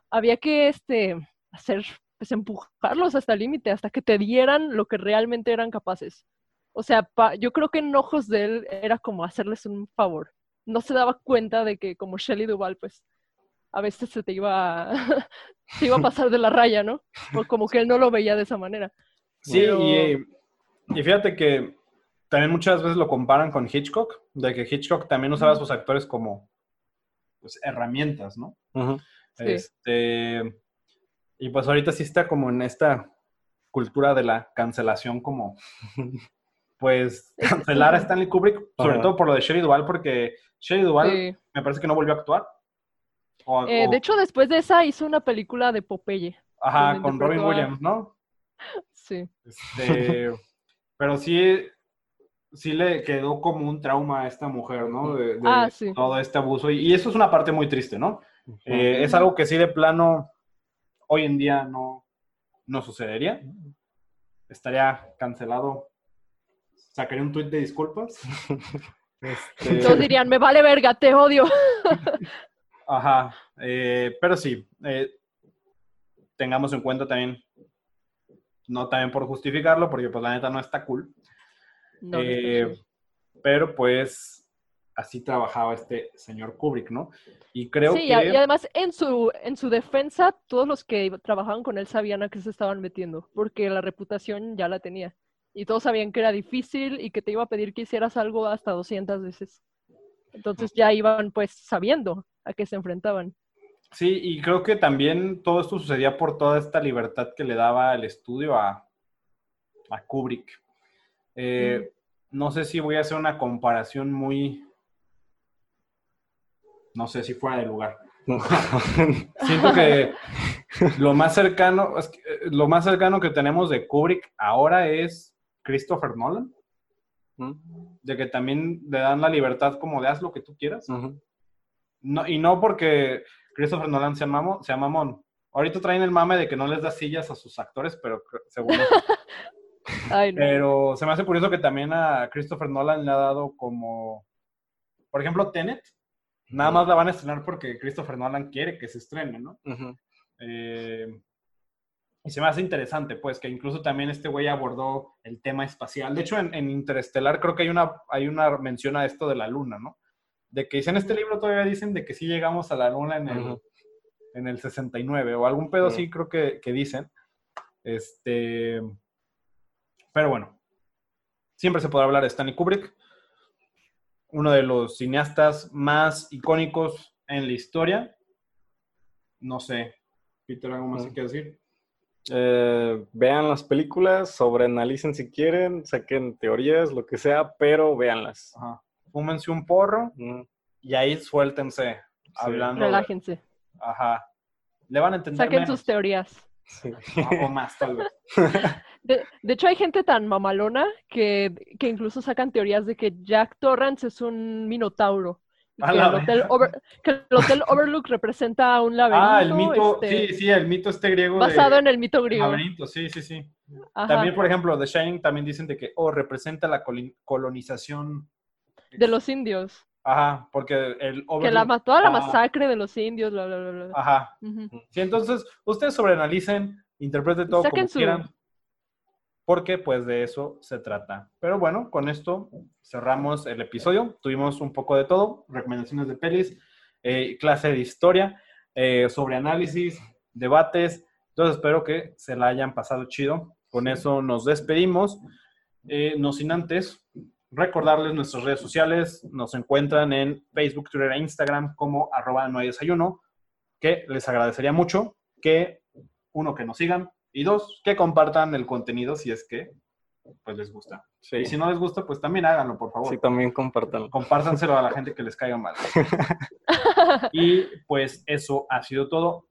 había que este, hacer, pues empujarlos hasta el límite, hasta que te dieran lo que realmente eran capaces. O sea, pa- yo creo que en ojos de él era como hacerles un favor. No se daba cuenta de que como Shelley Duvall, pues a veces se te iba a, *laughs* se iba a pasar de la raya, ¿no? O como que él no lo veía de esa manera. Sí, Pero- y, y fíjate que también muchas veces lo comparan con Hitchcock, de que Hitchcock también usaba a sus actores como pues, herramientas, ¿no? Este, y pues ahorita sí está como en esta cultura de la cancelación, como *laughs* pues cancelar a Stanley Kubrick, sobre Ajá. todo por lo de Shelley Duvall, porque Shelley Duvall Sí. me parece que no volvió a actuar. O- Eh, o- de hecho, después de esa hizo una película de Popeye. ajá, con Robin a- Williams, ¿no? *laughs* Sí. Este, *laughs* pero sí, sí le quedó como un trauma a esta mujer, ¿no? De, de Ah, sí. todo este abuso. Y, y eso es una parte muy triste, ¿no? Eh, es algo que sí de plano hoy en día no, no sucedería. Estaría cancelado. Sacaría un tuit de disculpas. *laughs* Este, Todos dirían, me vale verga, te odio. *laughs* Ajá, eh, pero sí, eh, tengamos en cuenta también, no también por justificarlo, porque pues la neta no está cool, No, Eh, pero pues así trabajaba este señor Kubrick, ¿no? Y creo Sí, que... y además en su, en su defensa, todos los que trabajaban con él sabían a qué se estaban metiendo, porque la reputación ya la tenía. Y todos sabían que era difícil y que te iba a pedir que hicieras algo hasta 200 veces. Entonces ya iban pues sabiendo a qué se enfrentaban. Sí, y creo que también todo esto sucedía por toda esta libertad que le daba el estudio a, a Kubrick. Eh, No sé si voy a hacer una comparación muy... No sé si fuera de lugar. *laughs* Siento que lo más cercano, eh, lo más cercano que tenemos de Kubrick ahora es Christopher Nolan, de que también le dan la libertad como de haz lo que tú quieras. No, y no porque Christopher Nolan sea, mamo, sea mamón. Ahorita traen el mame de que no les da sillas a sus actores, pero *laughs* Ay, no. Pero se me hace curioso que también a Christopher Nolan le ha dado como, por ejemplo, Tenet. Nada más la van a estrenar porque Christopher Nolan quiere que se estrene, ¿no? Eh, y se me hace interesante, pues, que incluso también este güey abordó el tema espacial. De hecho, en, en Interestelar creo que hay una, hay una mención a esto de la luna, ¿no? De que en este libro todavía dicen de que sí llegamos a la luna en el, Ujú. en el 69 o algún pedo así creo que, que dicen. Este, pero bueno, siempre se podrá hablar de Stanley Kubrick, uno de los cineastas más icónicos en la historia. No sé, Peter, ¿algo más Ujú. que decir? Eh, vean las películas, sobreanalicen si quieren, saquen teorías, lo que sea, pero véanlas. Ajá. Fúmense un porro y ahí suéltense hablando. de- Relájense. Ajá. Le van a entender Saquen menos, sus teorías. Sí. o más, tal vez. *laughs* De, de hecho, hay gente tan mamalona que, que incluso sacan teorías de que Jack Torrance es un minotauro. Que el, hotel Over- que el Hotel Overlook representa un laberinto. Ah, el mito, este, sí, sí, el mito este griego. basado de, en el mito griego. laberinto, sí, sí, sí. Ajá, También, por ejemplo, The Shining también dicen de que, oh, representa la colonización de los indios. Ajá, porque el Que la Overlord- mató a la Ah. masacre de los indios, bla, bla, bla, bla. Ajá. Sí, entonces, ustedes sobreanalicen, interpreten todo Saquen como su- quieran, porque pues de eso se trata. Pero bueno, con esto cerramos el episodio. Tuvimos un poco de todo, recomendaciones de pelis, eh, clase de historia, eh, sobre análisis, debates. Entonces espero que se la hayan pasado chido. Con eso nos despedimos. Eh, no sin antes recordarles nuestras redes sociales. Nos encuentran en Facebook, Twitter e Instagram como arroba no hay desayuno que les agradecería mucho que, uno, que nos sigan y dos, que compartan el contenido si es que pues les gusta. Sí, Y si no les gusta, pues también háganlo, por favor. sí, también compártanlo. Compártanselo a la gente que les caiga mal. *laughs* y pues eso ha sido todo.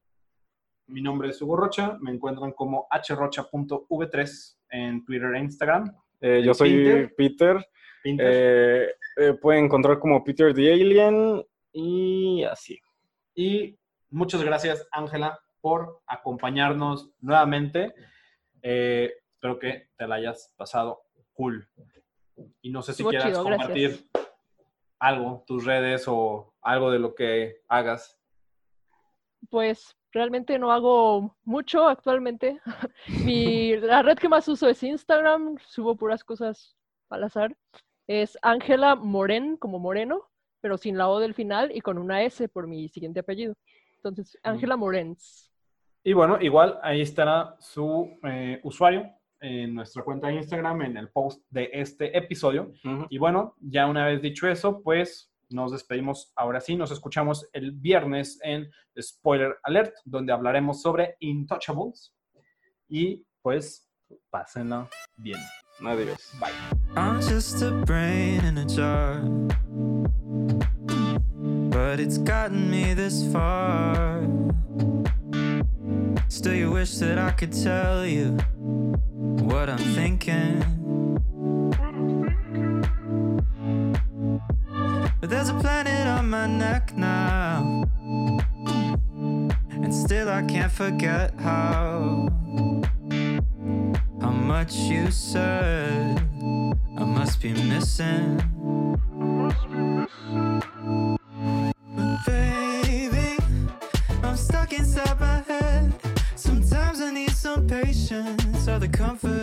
Mi nombre es Hugo Rocha, me encuentran como hrocha.v3 en Twitter e Instagram. Eh, yo soy Peter. Peter. Pinter. eh, eh, pueden encontrar como Peter the Alien y así. Y muchas gracias, Ángela, por acompañarnos nuevamente. Eh, espero que te la hayas pasado cool. Y no sé si Estuvo quieras chido, compartir gracias. algo, tus redes o algo de lo que hagas. Pues realmente no hago mucho actualmente. *laughs* Mi, *laughs* la red que más uso es Instagram, subo puras cosas al azar. Es Ángela Moren, como moreno, pero sin la O del final y con una S por mi siguiente apellido. Entonces, Ángela Morens. Y bueno, igual ahí estará su eh, usuario en nuestra cuenta de Instagram en el post de este episodio. Ujú. Y bueno, ya una vez dicho eso, pues nos despedimos ahora sí. Nos escuchamos el viernes en Spoiler Alert, donde hablaremos sobre Intouchables. Y pues, pásenla bien. Adiós. Bye. I'm just a brain in a jar. But it's gotten me this far. Still, you wish that I could tell you what I'm thinking. But there's a planet on my neck now. And still, I can't forget how. How much you said I must be missing. comfort.